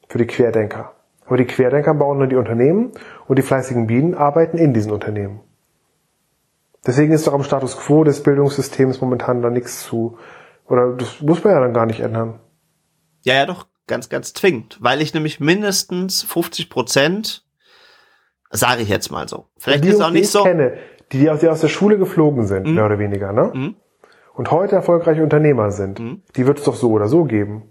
Für die Querdenker. Aber die Querdenker bauen nur die Unternehmen und die fleißigen Bienen arbeiten in diesen Unternehmen. Deswegen ist doch am Status quo des Bildungssystems momentan da nichts zu, oder das muss man ja dann gar nicht ändern. Ja, ja, doch, ganz, ganz zwingend, weil ich nämlich mindestens 50 Prozent, sage ich jetzt mal so. Vielleicht die, ist es auch nicht ich so. Kenne, die, die aus der Schule geflogen sind, mhm. mehr oder weniger, ne? Mhm und heute erfolgreiche Unternehmer sind, mhm. die wird es doch so oder so geben.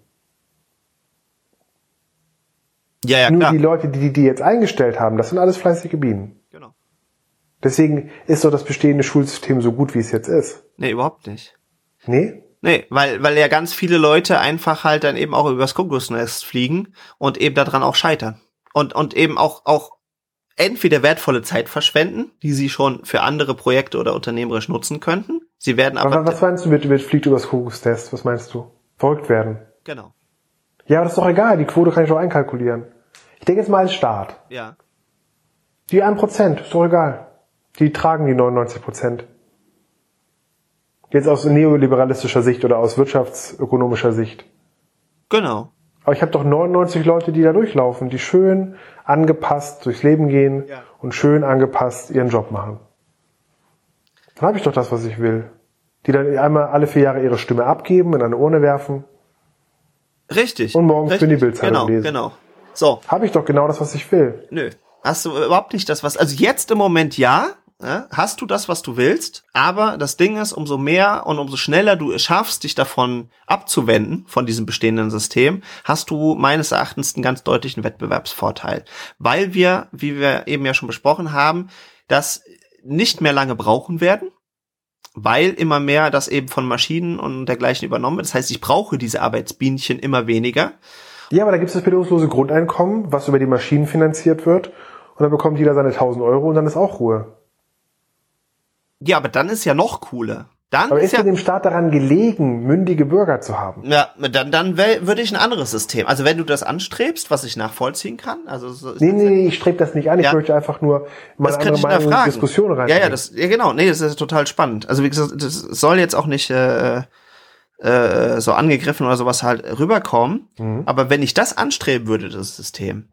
Ja, ja, Nur klar. die Leute, die die jetzt eingestellt haben, das sind alles fleißige Bienen. Genau. Deswegen ist doch das bestehende Schulsystem so gut, wie es jetzt ist. Nee, überhaupt nicht. Nee? Nee, weil, weil ja ganz viele Leute einfach halt dann eben auch übers Kokosnest fliegen und eben daran auch scheitern. Und, und eben auch, auch entweder wertvolle Zeit verschwenden, die sie schon für andere Projekte oder unternehmerisch nutzen könnten. Sie werden aber. aber was meinst du mit, mit fliegt übers Kokostest? Was meinst du? Verrückt werden. Genau. Ja, aber das ist doch egal. Die Quote kann ich doch einkalkulieren. Ich denke jetzt mal als Staat. Ja. Die 1%, ist doch egal. Die tragen die 99%. Jetzt aus neoliberalistischer Sicht oder aus wirtschaftsökonomischer Sicht. Genau. Aber ich habe doch 99 Leute, die da durchlaufen, die schön angepasst durchs Leben gehen ja. und schön angepasst ihren Job machen. Dann habe ich doch das, was ich will. Die dann einmal alle vier Jahre ihre Stimme abgeben, in eine Urne werfen. Richtig. Und morgens Richtig. für die Bildzeitung genau, lesen. Genau. So. Habe ich doch genau das, was ich will. Nö. Hast du überhaupt nicht das, was. Also jetzt im Moment ja, hast du das, was du willst, aber das Ding ist, umso mehr und umso schneller du es schaffst, dich davon abzuwenden, von diesem bestehenden System, hast du meines Erachtens einen ganz deutlichen Wettbewerbsvorteil. Weil wir, wie wir eben ja schon besprochen haben, das nicht mehr lange brauchen werden, weil immer mehr das eben von Maschinen und dergleichen übernommen wird. Das heißt, ich brauche diese Arbeitsbienchen immer weniger. Ja, aber da gibt es das bedingungslose Grundeinkommen, was über die Maschinen finanziert wird. Und dann bekommt jeder seine 1000 Euro und dann ist auch Ruhe. Ja, aber dann ist ja noch cooler. Dann aber ist, ja dem Staat daran gelegen, mündige Bürger zu haben? Ja, dann, dann würde ich ein anderes System. Also wenn du das anstrebst, was ich nachvollziehen kann, also so nee, nee, nee, ich strebe das nicht an. Ich ja. möchte einfach nur mal eine andere Meinung in Diskussion rein. Ja, ja, das, ja, genau. Nee, das ist total spannend. Also wie gesagt, das soll jetzt auch nicht äh, äh, so angegriffen oder sowas halt rüberkommen. Mhm. Aber wenn ich das anstreben würde, das System,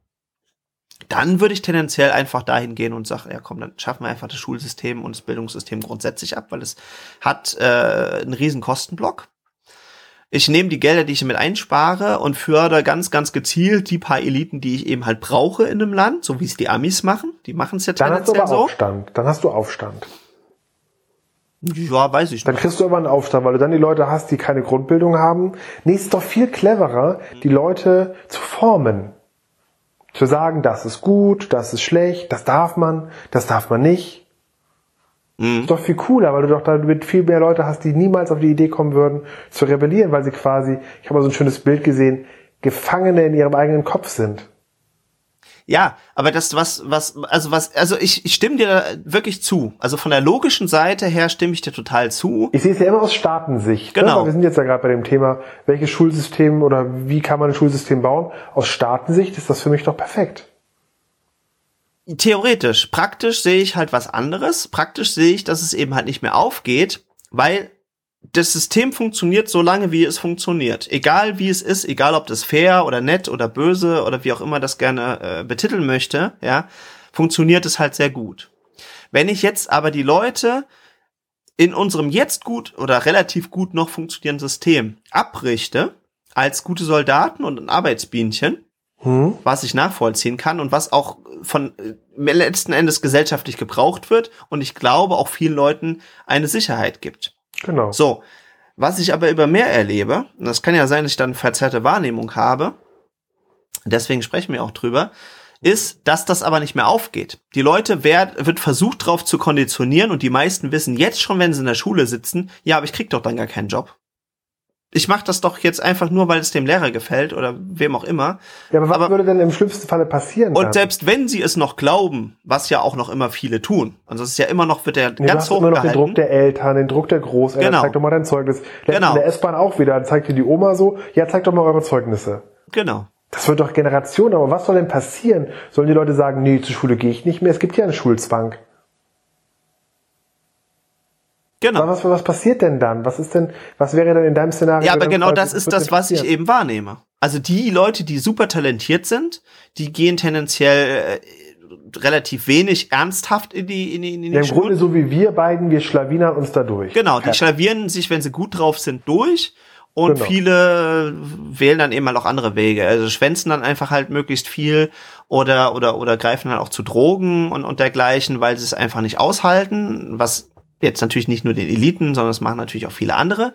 dann würde ich tendenziell einfach dahin gehen und sagen, ja komm, dann schaffen wir einfach das Schulsystem und das Bildungssystem grundsätzlich ab, weil es hat äh, einen riesen Kostenblock. Ich nehme die Gelder, die ich damit einspare und fördere ganz, ganz gezielt die paar Eliten, die ich eben halt brauche in einem Land, so wie es die Amis machen. Die machen es ja dann tendenziell hast du aber so. Aufstand. Dann hast du Aufstand. Ja, weiß ich nicht. Dann kriegst du aber einen Aufstand, weil du dann die Leute hast, die keine Grundbildung haben. Nee, ist doch viel cleverer, die Leute zu formen. Zu sagen, das ist gut, das ist schlecht, das darf man, das darf man nicht. Mhm. Ist doch viel cooler, weil du doch damit viel mehr Leute hast, die niemals auf die Idee kommen würden, zu rebellieren, weil sie quasi, ich habe mal so ein schönes Bild gesehen, Gefangene in ihrem eigenen Kopf sind. Ja, aber das, was, was, also was, also ich, ich stimme dir da wirklich zu. Also von der logischen Seite her stimme ich dir total zu. Ich sehe es ja immer aus Staatensicht. Ne? Genau. Ne? Wir sind jetzt ja gerade bei dem Thema, welches Schulsystem oder wie kann man ein Schulsystem bauen. Aus Staatensicht ist das für mich doch perfekt. Theoretisch. Praktisch sehe ich halt was anderes. Praktisch sehe ich, dass es eben halt nicht mehr aufgeht, weil das System funktioniert so lange, wie es funktioniert. Egal wie es ist, egal ob das fair oder nett oder böse oder wie auch immer das gerne äh, betiteln möchte, ja, funktioniert es halt sehr gut. Wenn ich jetzt aber die Leute in unserem jetzt gut oder relativ gut noch funktionierenden System abrichte als gute Soldaten und ein Arbeitsbienchen, hm. was ich nachvollziehen kann und was auch von äh, letzten Endes gesellschaftlich gebraucht wird und ich glaube auch vielen Leuten eine Sicherheit gibt. Genau. So, was ich aber über mehr erlebe, und das kann ja sein, dass ich dann verzerrte Wahrnehmung habe, deswegen sprechen wir auch drüber, ist, dass das aber nicht mehr aufgeht. Die Leute werd, wird versucht darauf zu konditionieren und die meisten wissen jetzt schon, wenn sie in der Schule sitzen, ja, aber ich krieg doch dann gar keinen Job ich mache das doch jetzt einfach nur, weil es dem Lehrer gefällt oder wem auch immer. Ja, aber was aber, würde denn im schlimmsten Falle passieren? Und dann? selbst wenn sie es noch glauben, was ja auch noch immer viele tun, also es ist ja immer noch, wird der nee, ganz hoch immer noch den Druck der Eltern, den Druck der Großeltern, genau. zeig doch mal dein Zeugnis. genau. in der S-Bahn auch wieder, dann zeigt dir die Oma so, ja, zeig doch mal eure Zeugnisse. Genau. Das wird doch Generationen, aber was soll denn passieren? Sollen die Leute sagen, nee, zur Schule gehe ich nicht mehr, es gibt ja einen Schulzwang. Genau. Was, was passiert denn dann? Was ist denn, was wäre denn in deinem Szenario? Ja, aber genau das ist das, was ich eben wahrnehme. Also die Leute, die super talentiert sind, die gehen tendenziell äh, relativ wenig ernsthaft in die in die, in die ja, Im Schule. Grunde so wie wir beiden, wir schlawinern uns da durch. Genau, die schlavieren sich, wenn sie gut drauf sind, durch. Und genau. viele wählen dann eben mal auch andere Wege. Also schwänzen dann einfach halt möglichst viel oder, oder, oder greifen dann auch zu Drogen und, und dergleichen, weil sie es einfach nicht aushalten, was Jetzt natürlich nicht nur den Eliten, sondern es machen natürlich auch viele andere.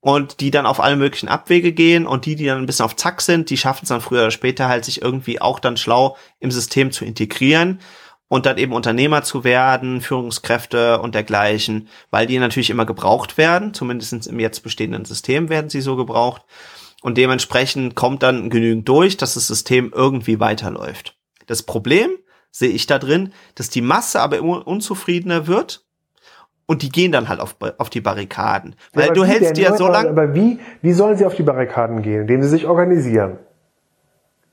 Und die dann auf alle möglichen Abwege gehen und die, die dann ein bisschen auf Zack sind, die schaffen es dann früher oder später halt, sich irgendwie auch dann schlau im System zu integrieren und dann eben Unternehmer zu werden, Führungskräfte und dergleichen, weil die natürlich immer gebraucht werden, zumindest im jetzt bestehenden System werden sie so gebraucht. Und dementsprechend kommt dann genügend durch, dass das System irgendwie weiterläuft. Das Problem sehe ich da drin, dass die Masse aber immer unzufriedener wird und die gehen dann halt auf, auf die Barrikaden. Weil ja, du hältst dir so lange. Aber wie, wie sollen sie auf die Barrikaden gehen? Indem sie sich organisieren.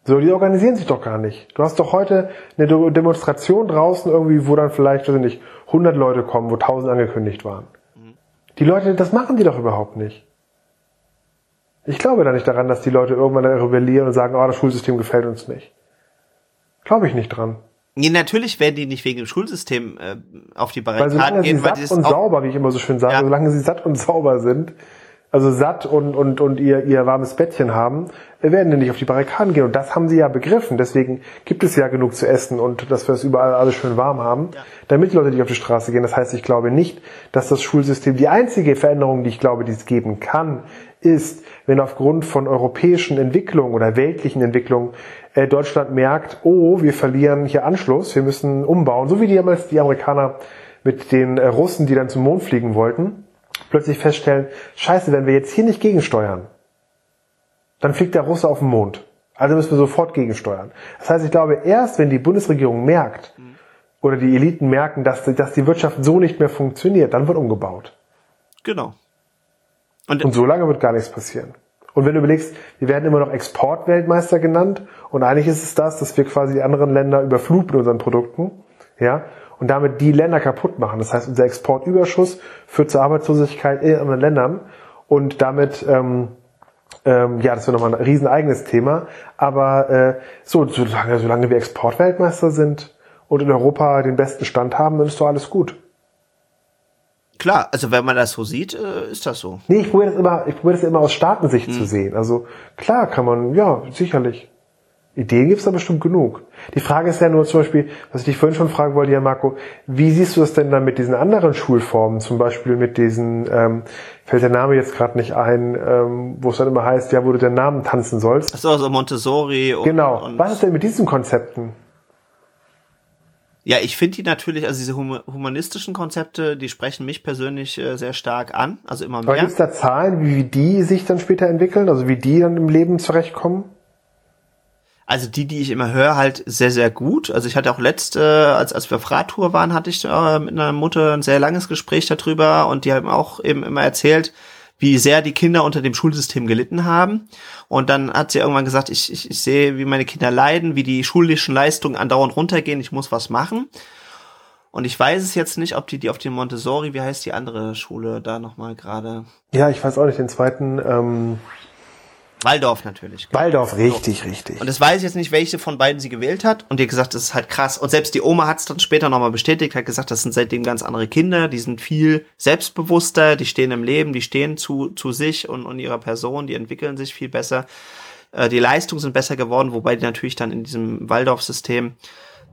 So, die organisieren sich doch gar nicht. Du hast doch heute eine Demonstration draußen irgendwie, wo dann vielleicht, weiß ich nicht, 100 Leute kommen, wo 1000 angekündigt waren. Mhm. Die Leute, das machen die doch überhaupt nicht. Ich glaube da nicht daran, dass die Leute irgendwann rebellieren und sagen, oh, das Schulsystem gefällt uns nicht. Glaube ich nicht dran. Nee, natürlich werden die nicht wegen dem Schulsystem äh, auf die Barrikaden weil gehen, weil sie satt und sauber, wie ich immer so schön sage, ja. solange sie satt und sauber sind, also satt und, und, und ihr, ihr warmes Bettchen haben, werden die nicht auf die Barrikaden gehen. Und das haben sie ja begriffen. Deswegen gibt es ja genug zu essen und dass wir es überall alles schön warm haben, ja. damit die Leute nicht auf die Straße gehen. Das heißt, ich glaube nicht, dass das Schulsystem, die einzige Veränderung, die ich glaube, die es geben kann, ist, wenn aufgrund von europäischen Entwicklungen oder weltlichen Entwicklungen äh, Deutschland merkt, oh, wir verlieren hier Anschluss, wir müssen umbauen, so wie damals die Amerikaner mit den äh, Russen, die dann zum Mond fliegen wollten, plötzlich feststellen, scheiße, wenn wir jetzt hier nicht gegensteuern, dann fliegt der Russe auf den Mond. Also müssen wir sofort gegensteuern. Das heißt, ich glaube, erst wenn die Bundesregierung merkt, oder die Eliten merken, dass, dass die Wirtschaft so nicht mehr funktioniert, dann wird umgebaut. Genau. Und, und so lange wird gar nichts passieren. Und wenn du überlegst, wir werden immer noch Exportweltmeister genannt und eigentlich ist es das, dass wir quasi die anderen Länder überfluten mit unseren Produkten, ja, und damit die Länder kaputt machen. Das heißt, unser Exportüberschuss führt zur Arbeitslosigkeit in anderen Ländern und damit ähm, ähm, ja, das wäre nochmal ein riesen eigenes Thema. Aber äh, so, solange, solange wir Exportweltmeister sind und in Europa den besten Stand haben, dann ist doch alles gut. Klar, also wenn man das so sieht, äh, ist das so. Nee, ich probiere das immer, ich probiere das immer aus Staatensicht hm. zu sehen. Also klar kann man, ja, sicherlich. Ideen gibt's da bestimmt genug. Die Frage ist ja nur zum Beispiel, was ich dich vorhin schon fragen wollte, ja Marco, wie siehst du das denn dann mit diesen anderen Schulformen, zum Beispiel mit diesen, ähm, fällt der Name jetzt gerade nicht ein, ähm, wo es dann immer heißt, ja, wo du den Namen tanzen sollst. Ach so, also Montessori und, Genau. Und was ist denn mit diesen Konzepten? Ja, ich finde die natürlich, also diese humanistischen Konzepte, die sprechen mich persönlich äh, sehr stark an, also immer mehr. Aber gibt es da Zahlen, wie die sich dann später entwickeln, also wie die dann im Leben zurechtkommen? Also die, die ich immer höre, halt sehr, sehr gut. Also ich hatte auch letzte, als, als wir auf Radtour waren, hatte ich äh, mit einer Mutter ein sehr langes Gespräch darüber und die haben auch eben immer erzählt, wie sehr die Kinder unter dem Schulsystem gelitten haben. Und dann hat sie irgendwann gesagt, ich, ich, ich sehe, wie meine Kinder leiden, wie die schulischen Leistungen andauernd runtergehen, ich muss was machen. Und ich weiß es jetzt nicht, ob die die auf den Montessori, wie heißt die andere Schule da nochmal gerade? Ja, ich weiß auch nicht, den zweiten. Ähm Waldorf natürlich. Waldorf, richtig, so. richtig. Und das weiß ich jetzt nicht, welche von beiden sie gewählt hat. Und hat gesagt, das ist halt krass. Und selbst die Oma hat es dann später nochmal bestätigt, hat gesagt, das sind seitdem ganz andere Kinder, die sind viel selbstbewusster, die stehen im Leben, die stehen zu, zu sich und, und ihrer Person, die entwickeln sich viel besser. Äh, die Leistungen sind besser geworden, wobei die natürlich dann in diesem Waldorf-System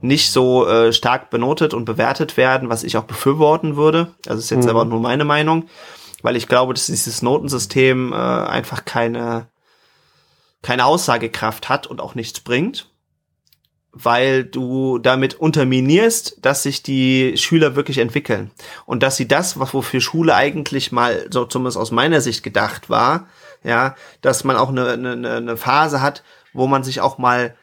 nicht so äh, stark benotet und bewertet werden, was ich auch befürworten würde. Das ist jetzt mhm. aber nur meine Meinung, weil ich glaube, dass dieses Notensystem äh, einfach keine keine Aussagekraft hat und auch nichts bringt, weil du damit unterminierst, dass sich die Schüler wirklich entwickeln und dass sie das, was wofür Schule eigentlich mal so zumindest aus meiner Sicht gedacht war, ja, dass man auch eine, eine, eine Phase hat, wo man sich auch mal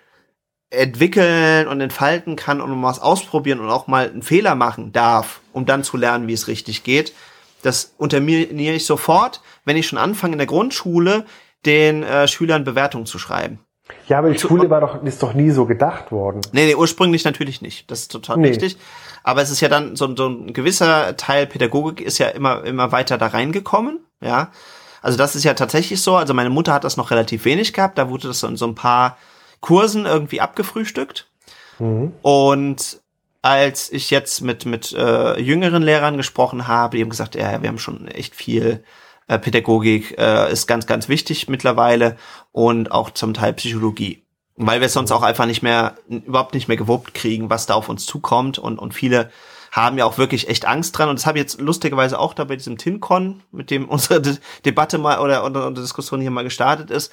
entwickeln und entfalten kann und was ausprobieren und auch mal einen Fehler machen darf, um dann zu lernen, wie es richtig geht. Das unterminiere ich sofort, wenn ich schon anfange in der Grundschule den äh, Schülern Bewertungen zu schreiben. Ja, aber die zu, Schule war doch, ist doch nie so gedacht worden. Nee, nee, ursprünglich natürlich nicht. Das ist total nee. richtig. Aber es ist ja dann so, so ein gewisser Teil Pädagogik ist ja immer, immer weiter da reingekommen, ja. Also das ist ja tatsächlich so. Also meine Mutter hat das noch relativ wenig gehabt. Da wurde das so in so ein paar Kursen irgendwie abgefrühstückt. Mhm. Und als ich jetzt mit mit äh, jüngeren Lehrern gesprochen habe, die haben gesagt, ja, wir haben schon echt viel äh, Pädagogik äh, ist ganz ganz wichtig mittlerweile und auch zum Teil Psychologie, weil wir sonst auch einfach nicht mehr überhaupt nicht mehr gewuppt kriegen, was da auf uns zukommt. Und und viele haben ja auch wirklich echt Angst dran. Und das habe ich jetzt lustigerweise auch da bei diesem TinCon, mit dem (laughs) unsere De Debatte mal oder unsere Diskussion hier mal gestartet ist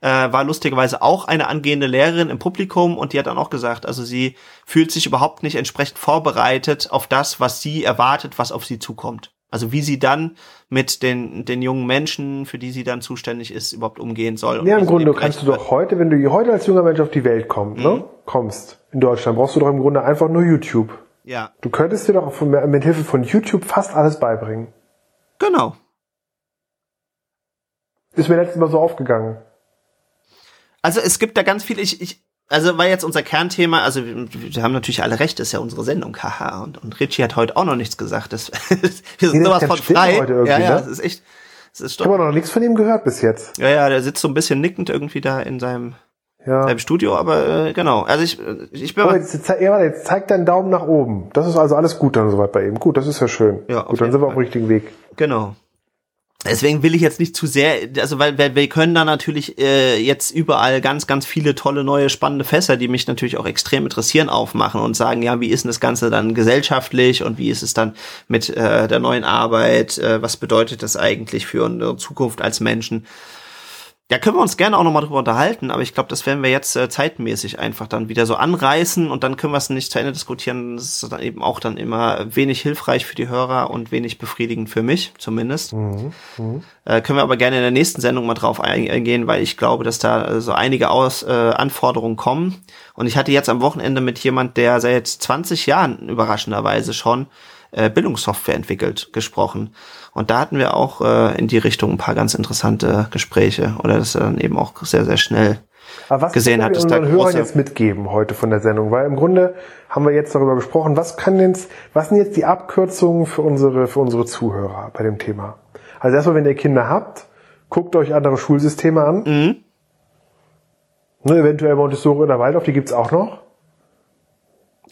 äh, war lustigerweise auch eine angehende Lehrerin im Publikum. Und die hat dann auch gesagt, also sie fühlt sich überhaupt nicht entsprechend vorbereitet auf das, was sie erwartet, was auf sie zukommt. Also wie sie dann mit den, den jungen Menschen, für die sie dann zuständig ist, überhaupt umgehen soll. Ja, im Grunde kannst du doch heute, wenn du heute als junger Mensch auf die Welt kommst, ne, mhm. ne, kommst, in Deutschland, brauchst du doch im Grunde einfach nur YouTube. Ja. Du könntest dir doch mit Hilfe von YouTube fast alles beibringen. Genau. Ist mir letztes Mal so aufgegangen. Also es gibt da ganz viel, ich, ich, also war jetzt unser Kernthema, also wir, wir haben natürlich alle recht, das ist ja unsere Sendung, haha. Und, und Richie hat heute auch noch nichts gesagt. Das, (laughs) wir sind nee, sowas von frei. Heute ja, ja, ne? das ist echt. Das ist ich habe noch nichts von ihm gehört bis jetzt. Ja, ja, der sitzt so ein bisschen nickend irgendwie da in seinem, ja. seinem Studio, aber äh, genau. Also ich, ich bin. Oh, jetzt, jetzt, jetzt zeigt deinen Daumen nach oben. Das ist also alles gut dann soweit bei ihm. Gut, das ist ja schön. Ja, gut, dann sind wir auf dem richtigen Weg. Genau. Deswegen will ich jetzt nicht zu sehr, also weil, weil wir können da natürlich äh, jetzt überall ganz, ganz viele tolle neue spannende Fässer, die mich natürlich auch extrem interessieren, aufmachen und sagen, ja, wie ist denn das Ganze dann gesellschaftlich und wie ist es dann mit äh, der neuen Arbeit, äh, was bedeutet das eigentlich für unsere Zukunft als Menschen? Ja, können wir uns gerne auch nochmal drüber unterhalten, aber ich glaube, das werden wir jetzt äh, zeitmäßig einfach dann wieder so anreißen und dann können wir es nicht zu Ende diskutieren. Das ist dann eben auch dann immer wenig hilfreich für die Hörer und wenig befriedigend für mich, zumindest. Mhm. Mhm. Äh, können wir aber gerne in der nächsten Sendung mal drauf eingehen, weil ich glaube, dass da so einige Aus, äh, Anforderungen kommen. Und ich hatte jetzt am Wochenende mit jemand, der seit 20 Jahren überraschenderweise schon äh, Bildungssoftware entwickelt, gesprochen. Und da hatten wir auch äh, in die Richtung ein paar ganz interessante Gespräche oder das dann eben auch sehr, sehr schnell aber was gesehen hat, dass da Hörern jetzt mitgeben heute von der Sendung, weil im Grunde haben wir jetzt darüber gesprochen, was kann jetzt, was sind jetzt die Abkürzungen für unsere, für unsere Zuhörer bei dem Thema? Also erstmal, wenn ihr Kinder habt, guckt euch andere Schulsysteme an. Mhm. Ne, eventuell Montessori oder Waldorf, die gibt's auch noch.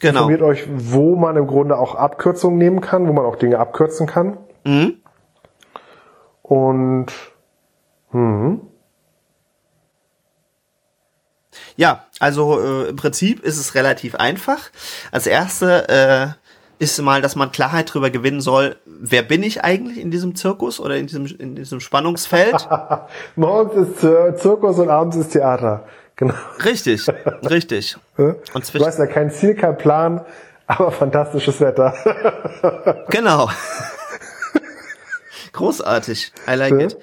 Genau. Informiert euch, wo man im Grunde auch Abkürzungen nehmen kann, wo man auch Dinge abkürzen kann. Mhm. Und hm. Ja, also äh, im Prinzip ist es relativ einfach. Als erste äh, ist mal, dass man Klarheit darüber gewinnen soll, wer bin ich eigentlich in diesem Zirkus oder in diesem, in diesem Spannungsfeld. (laughs) Morgens ist Zirkus und abends ist Theater. Genau. Richtig, richtig. (laughs) Und du hast ja kein Ziel, kein Plan, aber fantastisches Wetter. (laughs) genau. Großartig. I like ja. it.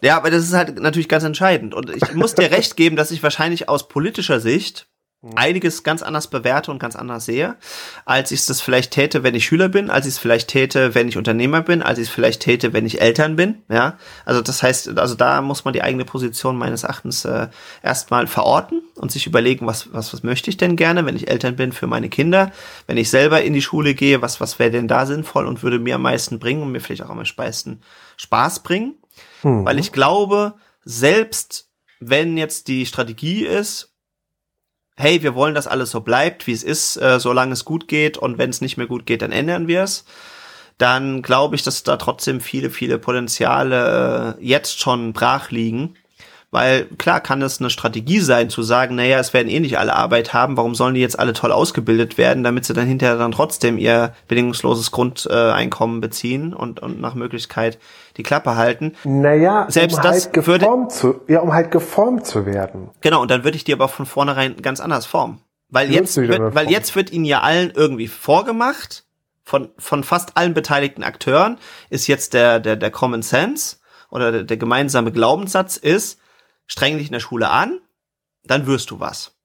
Ja, aber das ist halt natürlich ganz entscheidend. Und ich muss dir recht geben, dass ich wahrscheinlich aus politischer Sicht einiges ganz anders bewerte und ganz anders sehe, als ich es vielleicht täte, wenn ich Schüler bin, als ich es vielleicht täte, wenn ich Unternehmer bin, als ich es vielleicht täte, wenn ich Eltern bin. Ja, also das heißt, also da muss man die eigene Position meines Erachtens äh, erstmal verorten und sich überlegen, was, was, was möchte ich denn gerne, wenn ich Eltern bin für meine Kinder, wenn ich selber in die Schule gehe, was, was wäre denn da sinnvoll und würde mir am meisten bringen und mir vielleicht auch am meisten Spaß bringen, mhm. weil ich glaube, selbst wenn jetzt die Strategie ist, hey, wir wollen, dass alles so bleibt, wie es ist, äh, solange es gut geht und wenn es nicht mehr gut geht, dann ändern wir es, dann glaube ich, dass da trotzdem viele, viele Potenziale äh, jetzt schon brach liegen weil klar kann es eine Strategie sein, zu sagen, naja, es werden eh nicht alle Arbeit haben, warum sollen die jetzt alle toll ausgebildet werden, damit sie dann hinterher dann trotzdem ihr bedingungsloses Grundeinkommen beziehen und, und nach Möglichkeit die Klappe halten. Naja, Selbst um das halt geformt würde, zu, ja, um halt geformt zu werden. Genau, und dann würde ich die aber von vornherein ganz anders formen. Weil jetzt, wird, weil jetzt wird ihnen ja allen irgendwie vorgemacht, von, von fast allen beteiligten Akteuren ist jetzt der, der, der Common Sense oder der, der gemeinsame Glaubenssatz ist, streng dich in der Schule an, dann wirst du was.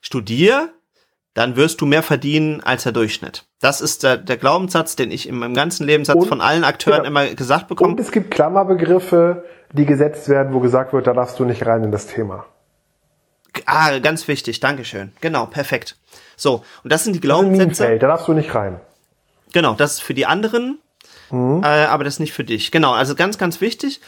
Studier, dann wirst du mehr verdienen als der Durchschnitt. Das ist der, der Glaubenssatz, den ich in meinem ganzen Lebenssatz und, von allen Akteuren ja. immer gesagt bekomme. Und es gibt Klammerbegriffe, die gesetzt werden, wo gesagt wird, da darfst du nicht rein in das Thema. Ah, ganz wichtig, Dankeschön. Genau, perfekt. So, und das sind die Glaubenssätze. Ein da darfst du nicht rein. Genau, das ist für die anderen, mhm. äh, aber das ist nicht für dich. Genau, also ganz, ganz wichtig.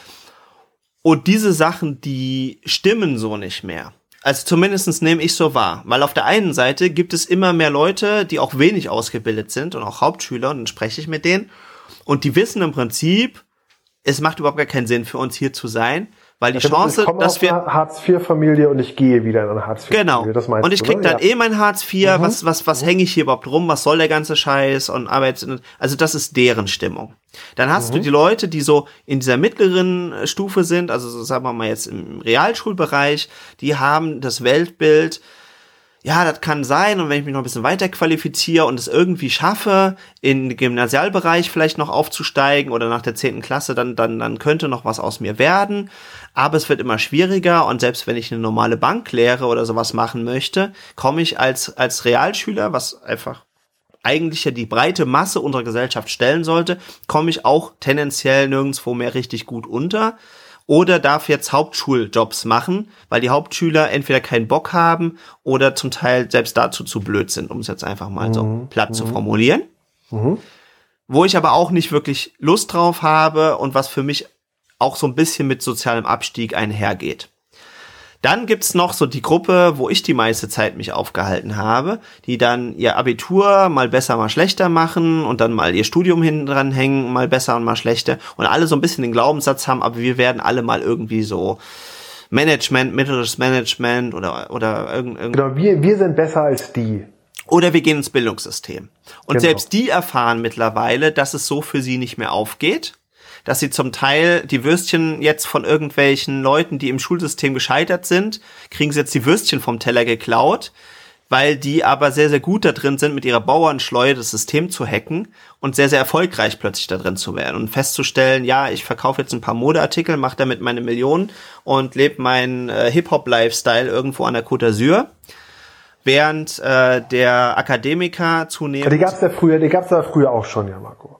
Und diese Sachen, die stimmen so nicht mehr. Also zumindestens nehme ich so wahr. Weil auf der einen Seite gibt es immer mehr Leute, die auch wenig ausgebildet sind und auch Hauptschüler, und dann spreche ich mit denen. Und die wissen im Prinzip, es macht überhaupt gar keinen Sinn für uns hier zu sein, weil die ja, Chance, dass wir Hartz-IV-Familie und ich gehe wieder in eine Hartz-IV-Familie. Genau. Das meinst und ich krieg dann ja. eh mein Hartz IV. Mhm. Was was was hänge ich hier überhaupt rum? Was soll der ganze Scheiß und Arbeits also das ist deren Stimmung. Dann hast mhm. du die Leute, die so in dieser mittleren Stufe sind, also so sagen wir mal jetzt im Realschulbereich, die haben das Weltbild ja, das kann sein und wenn ich mich noch ein bisschen weiter qualifiziere und es irgendwie schaffe, in den Gymnasialbereich vielleicht noch aufzusteigen oder nach der zehnten Klasse, dann, dann, dann könnte noch was aus mir werden. Aber es wird immer schwieriger und selbst wenn ich eine normale Banklehre oder sowas machen möchte, komme ich als, als Realschüler, was einfach eigentlich ja die breite Masse unserer Gesellschaft stellen sollte, komme ich auch tendenziell nirgendswo mehr richtig gut unter oder darf jetzt Hauptschuljobs machen, weil die Hauptschüler entweder keinen Bock haben oder zum Teil selbst dazu zu blöd sind, um es jetzt einfach mal mhm. so platt mhm. zu formulieren. Mhm. Wo ich aber auch nicht wirklich Lust drauf habe und was für mich auch so ein bisschen mit sozialem Abstieg einhergeht. Dann gibt's noch so die Gruppe, wo ich die meiste Zeit mich aufgehalten habe, die dann ihr Abitur mal besser, mal schlechter machen und dann mal ihr Studium hinten dran hängen, mal besser und mal schlechter und alle so ein bisschen den Glaubenssatz haben, aber wir werden alle mal irgendwie so Management, mittleres Management oder, oder irgend, Genau, wir, wir sind besser als die. Oder wir gehen ins Bildungssystem. Und genau. selbst die erfahren mittlerweile, dass es so für sie nicht mehr aufgeht dass sie zum Teil die Würstchen jetzt von irgendwelchen Leuten, die im Schulsystem gescheitert sind, kriegen sie jetzt die Würstchen vom Teller geklaut, weil die aber sehr, sehr gut da drin sind, mit ihrer Bauernschleue das System zu hacken und sehr, sehr erfolgreich plötzlich da drin zu werden und festzustellen, ja, ich verkaufe jetzt ein paar Modeartikel, mache damit meine Millionen und lebe meinen äh, Hip-Hop-Lifestyle irgendwo an der Côte d'Azur während äh, der Akademiker zunehmend. Die gab's ja früher, die gab's ja früher auch schon, ja, Marco.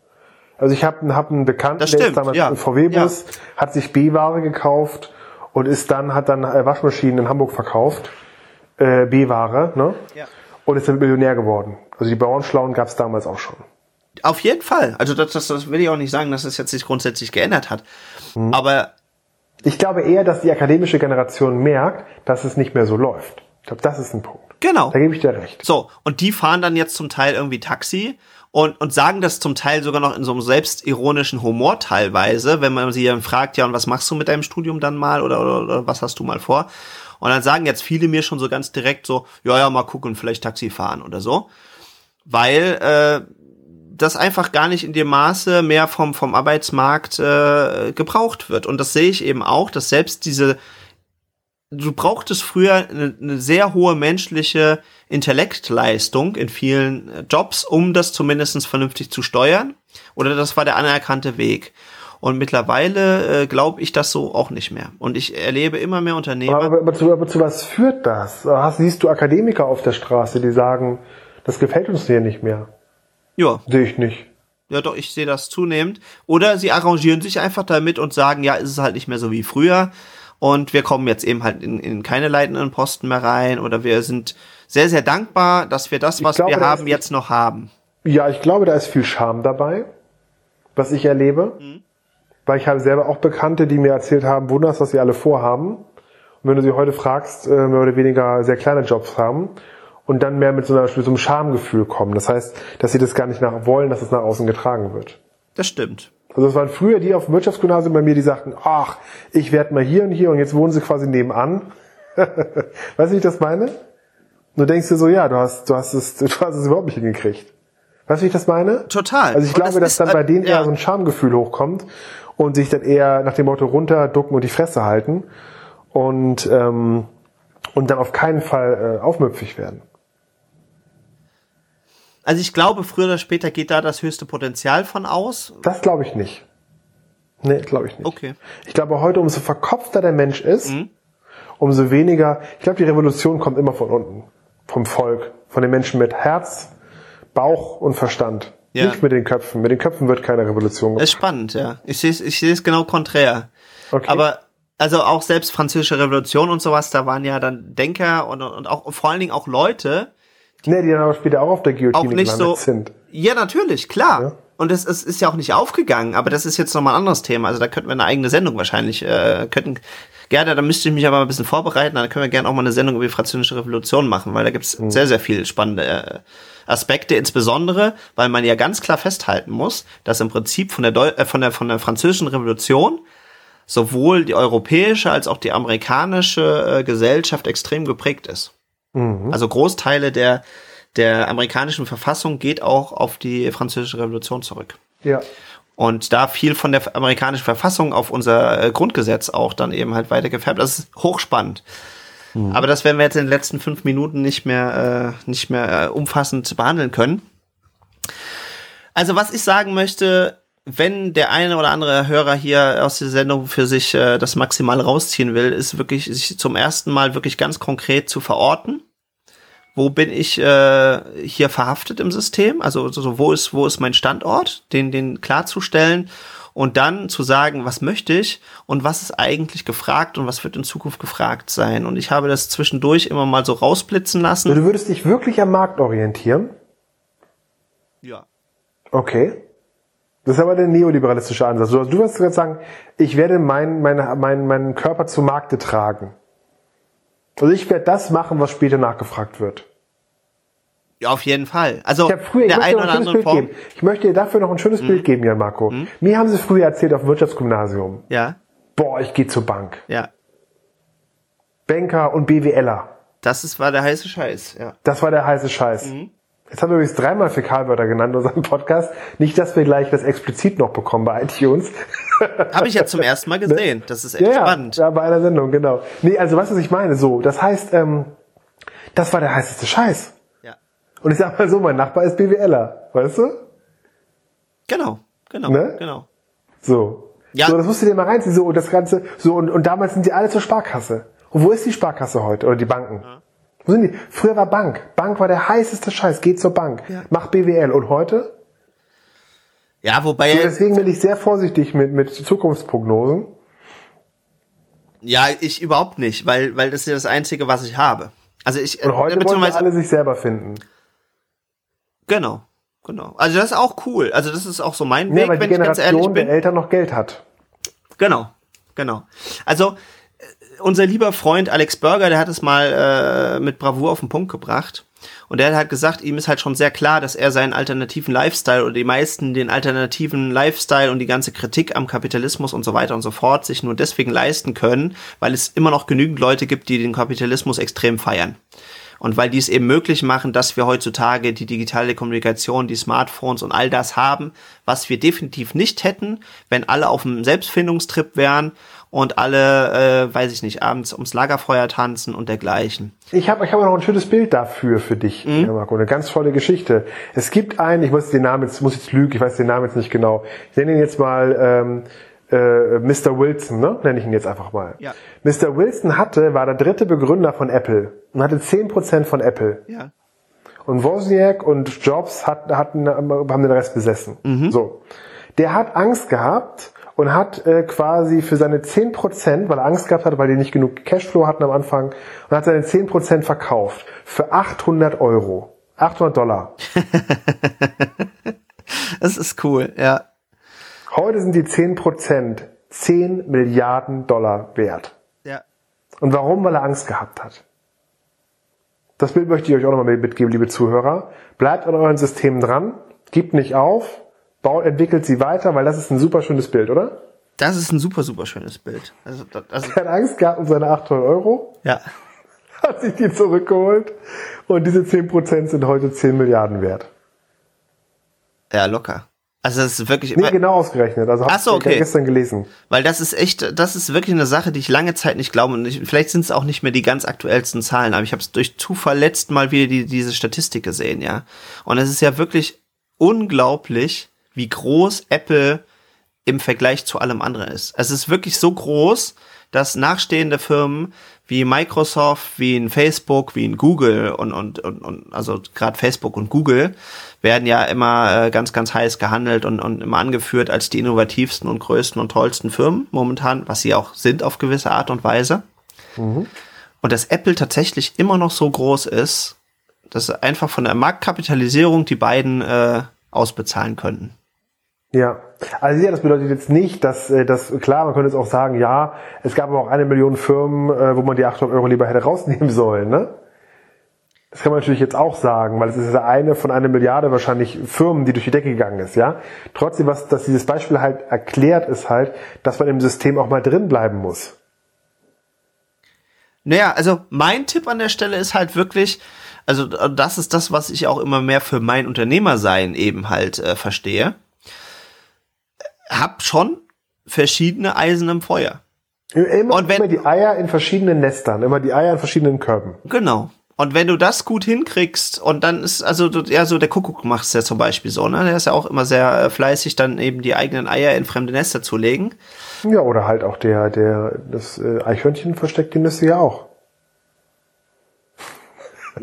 Also ich habe hab einen Bekannten, stimmt, der ist damals ja. VW-Bus, ja. hat sich B-Ware gekauft und ist dann, hat dann äh, Waschmaschinen in Hamburg verkauft, äh, B-Ware, ne? Ja. Und ist dann Millionär geworden. Also die Bauernschlauen gab es damals auch schon. Auf jeden Fall. Also das, das, das will ich auch nicht sagen, dass es jetzt sich grundsätzlich geändert hat. Mhm. Aber ich glaube eher, dass die akademische Generation merkt, dass es nicht mehr so läuft. Ich glaube, das ist ein Punkt. Genau. Da gebe ich dir recht. So, und die fahren dann jetzt zum Teil irgendwie Taxi und, und sagen das zum Teil sogar noch in so einem selbstironischen Humor teilweise, wenn man sie dann fragt, ja, und was machst du mit deinem Studium dann mal oder, oder, oder was hast du mal vor? Und dann sagen jetzt viele mir schon so ganz direkt so, ja, ja, mal gucken, vielleicht Taxi fahren oder so. Weil äh, das einfach gar nicht in dem Maße mehr vom, vom Arbeitsmarkt äh, gebraucht wird. Und das sehe ich eben auch, dass selbst diese du brauchtest früher eine, eine, sehr hohe menschliche Intellektleistung in vielen äh, Jobs, um das zumindest vernünftig zu steuern. Oder das war der anerkannte Weg. Und mittlerweile äh, glaube ich das so auch nicht mehr. Und ich erlebe immer mehr Unternehmer. Aber, aber, zu, aber zu was führt das? Hast, siehst du Akademiker auf der Straße, die sagen, das gefällt uns hier nicht mehr? Ja. Sehe ich nicht. Ja, doch, ich sehe das zunehmend. Oder sie arrangieren sich einfach damit und sagen, ja, ist es halt nicht mehr so wie früher. Und wir kommen jetzt eben halt in, in keine leitenden Posten mehr rein. Oder wir sind sehr, sehr dankbar, dass wir das, was glaube, wir haben, jetzt noch haben. Ja, ich glaube, da ist viel Charme dabei, was ich erlebe. Mhm. Weil ich habe selber auch Bekannte, die mir erzählt haben, wunders, was sie alle vorhaben. Und wenn du sie heute fragst, äh, mehr oder weniger sehr kleine Jobs haben und dann mehr mit so, einer, so einem Schamgefühl kommen. Das heißt, dass sie das gar nicht nach wollen, dass es nach außen getragen wird. Das stimmt. Also es waren früher die auf dem Wirtschaftsgymnasium bei mir, die sagten, ach, ich werde mal hier und hier und jetzt wohnen sie quasi nebenan. (laughs) weißt du, wie ich das meine? du denkst dir so, ja, du hast, du hast es, (laughs) du hast es überhaupt nicht hingekriegt. Weißt du, wie ich das meine? Total. Also ich und glaube, das dass dann bei denen ja. eher so ein Schamgefühl hochkommt und sich dann eher nach dem Motto runterducken und die Fresse halten und, ähm, und dann auf keinen Fall äh, aufmüpfig werden. Also ich glaube, früher oder später geht da das höchste Potenzial von aus. Das glaube ich nicht. Nee, glaube ich nicht. Okay. Ich glaube, heute umso verkopfter der Mensch ist, mhm. umso weniger, ich glaube, die Revolution kommt immer von unten. Vom Volk. Von den Menschen mit Herz, Bauch und Verstand. Ja. Nicht mit den Köpfen. Mit den Köpfen wird keine Revolution gemacht. Das ist spannend, ja. Ich sehe es ich genau konträr. Okay. Aber also auch selbst französische Revolution und sowas, da waren ja dann Denker und, und auch vor allen Dingen auch Leute, nee, die dann aber später auch auf der Guillotine auch nicht so, sind. Ja, natürlich, klar. Ja. Und es, es ist ja auch nicht aufgegangen, aber das ist jetzt nochmal ein anderes Thema. Also da könnten wir eine eigene Sendung wahrscheinlich, äh, könnten, gerne, da müsste ich mich aber ein bisschen vorbereiten, dann können wir gerne auch mal eine Sendung über die französische Revolution machen, weil da gibt's mhm. sehr, sehr viele spannende äh, Aspekte, insbesondere, weil man ja ganz klar festhalten muss, dass im Prinzip von der, Deu äh, von der, von der französischen Revolution sowohl die europäische als auch die amerikanische äh, Gesellschaft extrem geprägt ist. Mhm. Also Großteile der, der amerikanischen Verfassung geht auch auf die französische Revolution zurück. Ja. Und da viel von der amerikanischen Verfassung auf unser äh, Grundgesetz auch dann eben halt weiter gefärbt. Das ist hochspannend. Mhm. Aber das werden wir jetzt in den letzten fünf Minuten nicht mehr, äh, nicht mehr äh, umfassend behandeln können. Also was ich sagen möchte, wenn der eine oder andere Hörer hier aus der Sendung für sich äh, das maximal rausziehen will, ist wirklich sich zum ersten Mal wirklich ganz konkret zu verorten. Wo bin ich äh, hier verhaftet im System? Also so, wo ist wo ist mein Standort? Den den klarzustellen und dann zu sagen, was möchte ich und was ist eigentlich gefragt und was wird in Zukunft gefragt sein. Und ich habe das zwischendurch immer mal so rausblitzen lassen. Du würdest dich wirklich am Markt orientieren? Ja. Okay. Das ist aber der neoliberalistische Ansatz. Du, du wirst gerade sagen, ich werde meinen mein, mein, mein Körper zum Markte tragen. Also ich werde das machen, was später nachgefragt wird. Ja, auf jeden Fall. Also ich früher, der ein oder andere Form. Geben. Ich möchte dir dafür noch ein schönes mhm. Bild geben, Jan Marco. Mhm. Mir haben sie früher erzählt auf dem Wirtschaftsgymnasium. Ja. Boah, ich gehe zur Bank. Ja. Banker und BWLer. Das ist, war der heiße Scheiß, ja. Das war der heiße Scheiß. Mhm. Jetzt haben wir übrigens dreimal Fäkalwörter genannt in unserem Podcast. Nicht, dass wir gleich das explizit noch bekommen bei iTunes. (laughs) Habe ich ja zum ersten Mal gesehen. Das ist echt ja, spannend. Ja, bei einer Sendung, genau. Nee, also was, was ich meine, so, das heißt, ähm, das war der heißeste Scheiß. Ja. Und ich sag mal so, mein Nachbar ist BWLer, weißt du? Genau, genau, ne? genau. So. Ja. So, das musst du dir mal reinziehen, so, und das Ganze, so, und, und damals sind die alle zur Sparkasse. Und wo ist die Sparkasse heute? Oder die Banken? Ja. Wo sind die? Früher war Bank. Bank war der heißeste Scheiß. Geht zur Bank. Ja. Mach BWL. Und heute? Ja, wobei. So, deswegen bin ich sehr vorsichtig mit, mit Zukunftsprognosen. Ja, ich überhaupt nicht, weil, weil das ist ja das Einzige, was ich habe. Also ich, Und heute wollen alle sich selber finden. Genau, genau. Also das ist auch cool. Also das ist auch so mein Weg, ja, weil wenn die Generation ich ganz ehrlich bin. der Eltern noch Geld hat. Genau, genau. Also unser lieber Freund Alex Burger, der hat es mal äh, mit Bravour auf den Punkt gebracht. Und der hat gesagt, ihm ist halt schon sehr klar, dass er seinen alternativen Lifestyle oder die meisten den alternativen Lifestyle und die ganze Kritik am Kapitalismus und so weiter und so fort sich nur deswegen leisten können, weil es immer noch genügend Leute gibt, die den Kapitalismus extrem feiern. Und weil die es eben möglich machen, dass wir heutzutage die digitale Kommunikation, die Smartphones und all das haben, was wir definitiv nicht hätten, wenn alle auf einem Selbstfindungstrip wären und alle, äh, weiß ich nicht, abends ums Lagerfeuer tanzen und dergleichen. Ich habe ich hab noch ein schönes Bild dafür für dich, mhm. Marco, eine ganz tolle Geschichte. Es gibt einen, ich muss den Namen jetzt, muss jetzt lügen, ich weiß den Namen jetzt nicht genau. Ich nenne ihn jetzt mal ähm, äh, Mr. Wilson, ne? nenne ich ihn jetzt einfach mal. Ja. Mr. Wilson hatte, war der dritte Begründer von Apple und hatte 10% von Apple. Ja. Und Wozniak und Jobs hat, hatten, haben den Rest besessen. So. Der hat Angst gehabt und hat äh, quasi für seine 10%, weil er Angst gehabt hat, weil die nicht genug Cashflow hatten am Anfang, und hat seine 10% verkauft für 800 Euro. 800 Dollar. (laughs) Das ist cool, ja. Heute sind die 10% 10 Milliarden Dollar wert. Ja. Und warum? Weil er Angst gehabt hat. Das Bild möchte ich euch auch nochmal mitgeben, liebe Zuhörer. Bleibt an euren Systemen dran, gebt nicht auf, baut, entwickelt sie weiter, weil das ist ein super schönes Bild, oder? Das ist ein super, super schönes Bild. Also, also, Er hat Angst gehabt um seine 800 Euro, ja. (laughs) hat sich die zurückgeholt und diese 10% sind heute 10 Milliarden wert. Ja, locker. Also das ist wirklich Nee, immer, genau ausgerechnet. Also Ach hab so, ich okay. gestern gelesen. weil das ist echt, das ist wirklich eine Sache, die ich lange Zeit nicht glaube. Und ich, vielleicht sind es auch nicht mehr die ganz aktuellsten Zahlen, aber ich habe es durch Zufall letzt mal wieder die, diese Statistik gesehen, ja. Und es ist ja wirklich unglaublich, wie groß Apple im Vergleich zu allem anderen ist. Es ist wirklich so groß, dass nachstehende Firmen wie Microsoft, wie in Facebook, wie in Google und, und, und, und also gerade Facebook und Google werden ja immer äh, ganz, ganz heiß gehandelt und, und immer angeführt als die innovativsten und größten und tollsten Firmen momentan, was sie auch sind auf gewisse Art und Weise. Und dass Apple tatsächlich immer noch so groß ist, dass einfach von der Marktkapitalisierung die beiden äh, ausbezahlen könnten. Ja, also ja, das bedeutet jetzt nicht, dass äh, das klar, man könnte jetzt auch sagen, ja, es gab aber auch eine Million Firmen, äh, wo man die 800 Euro lieber hätte rausnehmen (laughs) sollen, ne? Das kann man natürlich jetzt auch sagen, weil es ist ja eine von einer Milliarde wahrscheinlich Firmen, die durch die Decke gegangen ist, ja. Trotzdem, was dass dieses Beispiel halt erklärt, ist halt, dass man im System auch mal drin bleiben muss. Naja, also mein Tipp an der Stelle ist halt wirklich, also das ist das, was ich auch immer mehr für mein Unternehmersein eben halt äh, verstehe. Hab schon verschiedene Eisen im Feuer. Immer, Und wenn- immer die Eier in verschiedenen Nestern, immer die Eier in verschiedenen Körben. Genau. Und wenn du das gut hinkriegst und dann ist, also ja, so der Kuckuck macht's ja zum Beispiel so, ne? Der ist ja auch immer sehr äh, fleißig, dann eben die eigenen Eier in fremde Nester zu legen. Ja, oder halt auch der, der, das äh, Eichhörnchen versteckt die Nüsse ja auch.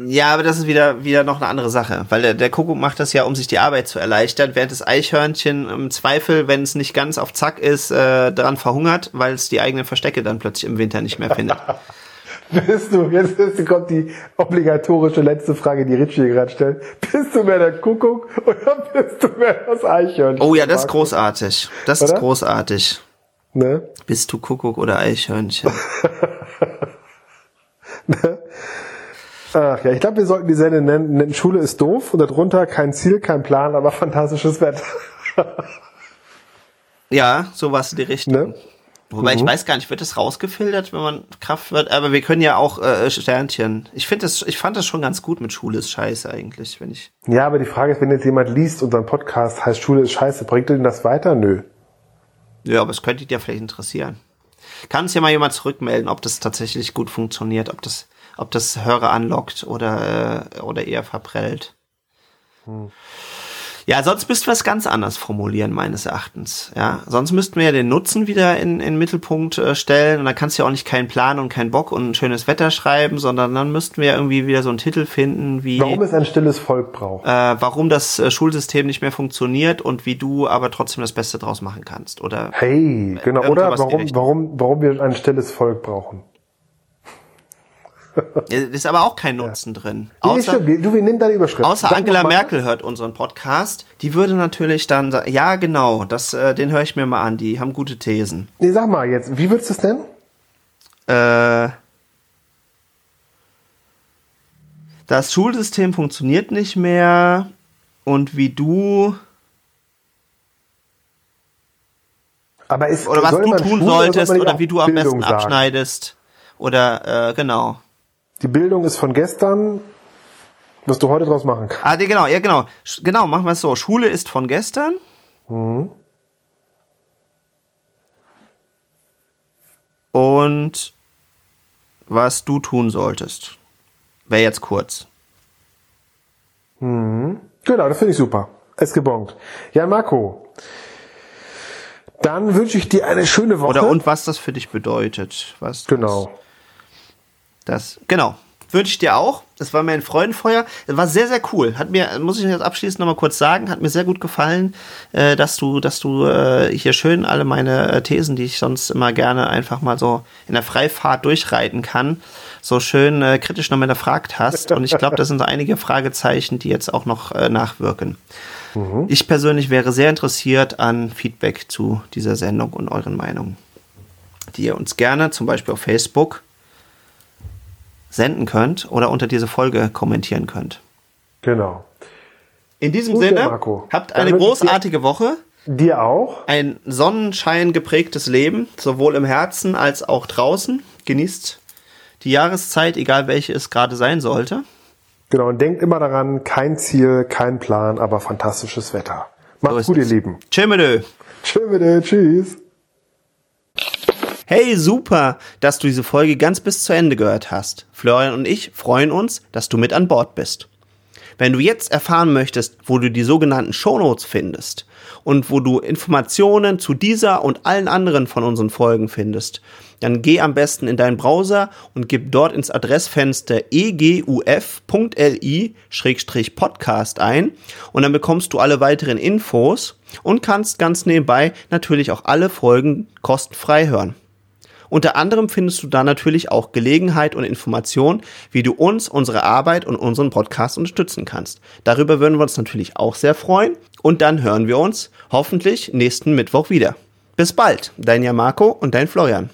Ja, aber das ist wieder, wieder noch eine andere Sache, weil der, der Kuckuck macht das ja, um sich die Arbeit zu erleichtern, während das Eichhörnchen im Zweifel, wenn es nicht ganz auf Zack ist, äh, daran verhungert, weil es die eigenen Verstecke dann plötzlich im Winter nicht mehr findet. (laughs) Bist du, jetzt ist, kommt die obligatorische letzte Frage, die Richie hier gerade stellt. Bist du mehr der Kuckuck oder bist du mehr das Eichhörnchen? Oh ja, das ist großartig. Das ist Oder? großartig. Ne? Bist du Kuckuck oder Eichhörnchen? (laughs) (laughs) Ach ja, ich glaube, wir sollten die Sendung nennen, Schule ist doof und darunter kein Ziel, kein Plan, aber fantastisches Wetter. (laughs) Ja, sowas in die Richtung. Ne? Wobei ich weiß gar nicht, wird das rausgefiltert, wenn man Kraft wird? Aber wir können ja auch äh, Sternchen. Ich finde das, ich fand das schon ganz gut mit Schule ist scheiße eigentlich, wenn ich. Ja, aber die Frage ist, wenn jetzt jemand liest, unseren Podcast heißt Schule ist scheiße, bringt denn das weiter? Nö. Ja, aber es könnte dich ja vielleicht interessieren. Kann uns ja mal jemand zurückmelden, ob das tatsächlich gut funktioniert, ob das, ob das Hörer anlockt oder, äh, oder eher verprellt. Ja, sonst müssten wir es ganz anders formulieren, meines Erachtens. Ja, sonst müssten wir ja den Nutzen wieder in, in den Mittelpunkt äh, stellen und dann kannst du ja auch nicht keinen Plan und keinen Bock und ein schönes Wetter schreiben, sondern dann müssten wir irgendwie wieder so einen Titel finden, wie Warum es ein stilles Volk braucht. äh, warum das äh, Schulsystem nicht mehr funktioniert und wie du aber trotzdem das Beste draus machen kannst. Oder Hey, genau. Oder warum, warum, warum wir ein stilles Volk brauchen. Ja, ist aber auch kein Nutzen drin. Nee, Außer. Wir- Du, wir nehmen deine Überschrift. außer Sag Angela. Merkel hört unseren Podcast. Die würde natürlich dann sagen, ja genau, das, äh, den höre ich mir mal an, die haben gute Thesen. Nee, sag mal jetzt, wie würdest du es nennen? Äh, das Schulsystem funktioniert nicht mehr und wie du Aber ist, oder was du tun solltest oder auch wie du am Bildung besten sagen? abschneidest oder äh, genau. Die Bildung ist von gestern, was du heute draus machen kannst. Ah, die, genau, ja genau. Genau, machen wir es so. Schule ist von gestern. Und was du tun solltest. Wäre jetzt kurz. Genau, das finde ich super. Es gebongt. Ja, Marco. Dann wünsche ich dir eine schöne Woche. Oder und was das für dich bedeutet. Was genau. Das, das genau. Wünsche ich dir auch. Das war mir ein Freudenfeuer. Das war sehr, sehr cool. Hat mir, muss ich jetzt abschließend nochmal kurz sagen, hat mir sehr gut gefallen, äh, dass du, dass du äh, hier schön alle meine äh, Thesen, die ich sonst immer gerne einfach mal so in der Freifahrt durchreiten kann, so schön kritisch nochmal erfragt hast. Und ich glaube, das sind so einige Fragezeichen, die jetzt auch noch nachwirken. Mhm. Ich persönlich wäre sehr interessiert an Feedback zu dieser Sendung und euren Meinungen, die ihr uns gerne zum Beispiel auf Facebook senden könnt oder unter diese Folge kommentieren könnt. Genau. In diesem Gut, Sinne, Marco. habt eine großartige Woche. Dir auch. Ein Sonnenschein geprägtes Leben, sowohl im Herzen als auch draußen. Genießt die Jahreszeit, egal welche es gerade sein sollte. Genau, und denkt immer daran, kein Ziel, kein Plan, aber fantastisches Wetter. Macht's so gut, ihr Lieben. Tschö mit Tschö mit Tschüss. Hey, super, dass du diese Folge ganz bis zu Ende gehört hast. Florian und ich freuen uns, dass du mit an Bord bist. Wenn du jetzt erfahren möchtest, wo du die sogenannten Shownotes findest und wo du Informationen zu dieser und allen anderen von unseren Folgen findest, dann geh am besten in deinen Browser und gib dort ins Adressfenster eguf.li-podcast ein und dann bekommst du alle weiteren Infos und kannst ganz nebenbei natürlich auch alle Folgen kostenfrei hören. Unter anderem findest du da natürlich auch Gelegenheit und Information, wie du uns, unsere Arbeit und unseren Podcast unterstützen kannst. Darüber würden wir uns natürlich auch sehr freuen. Und dann hören wir uns hoffentlich nächsten Mittwoch wieder. Bis bald, dein Jamarco und dein Florian.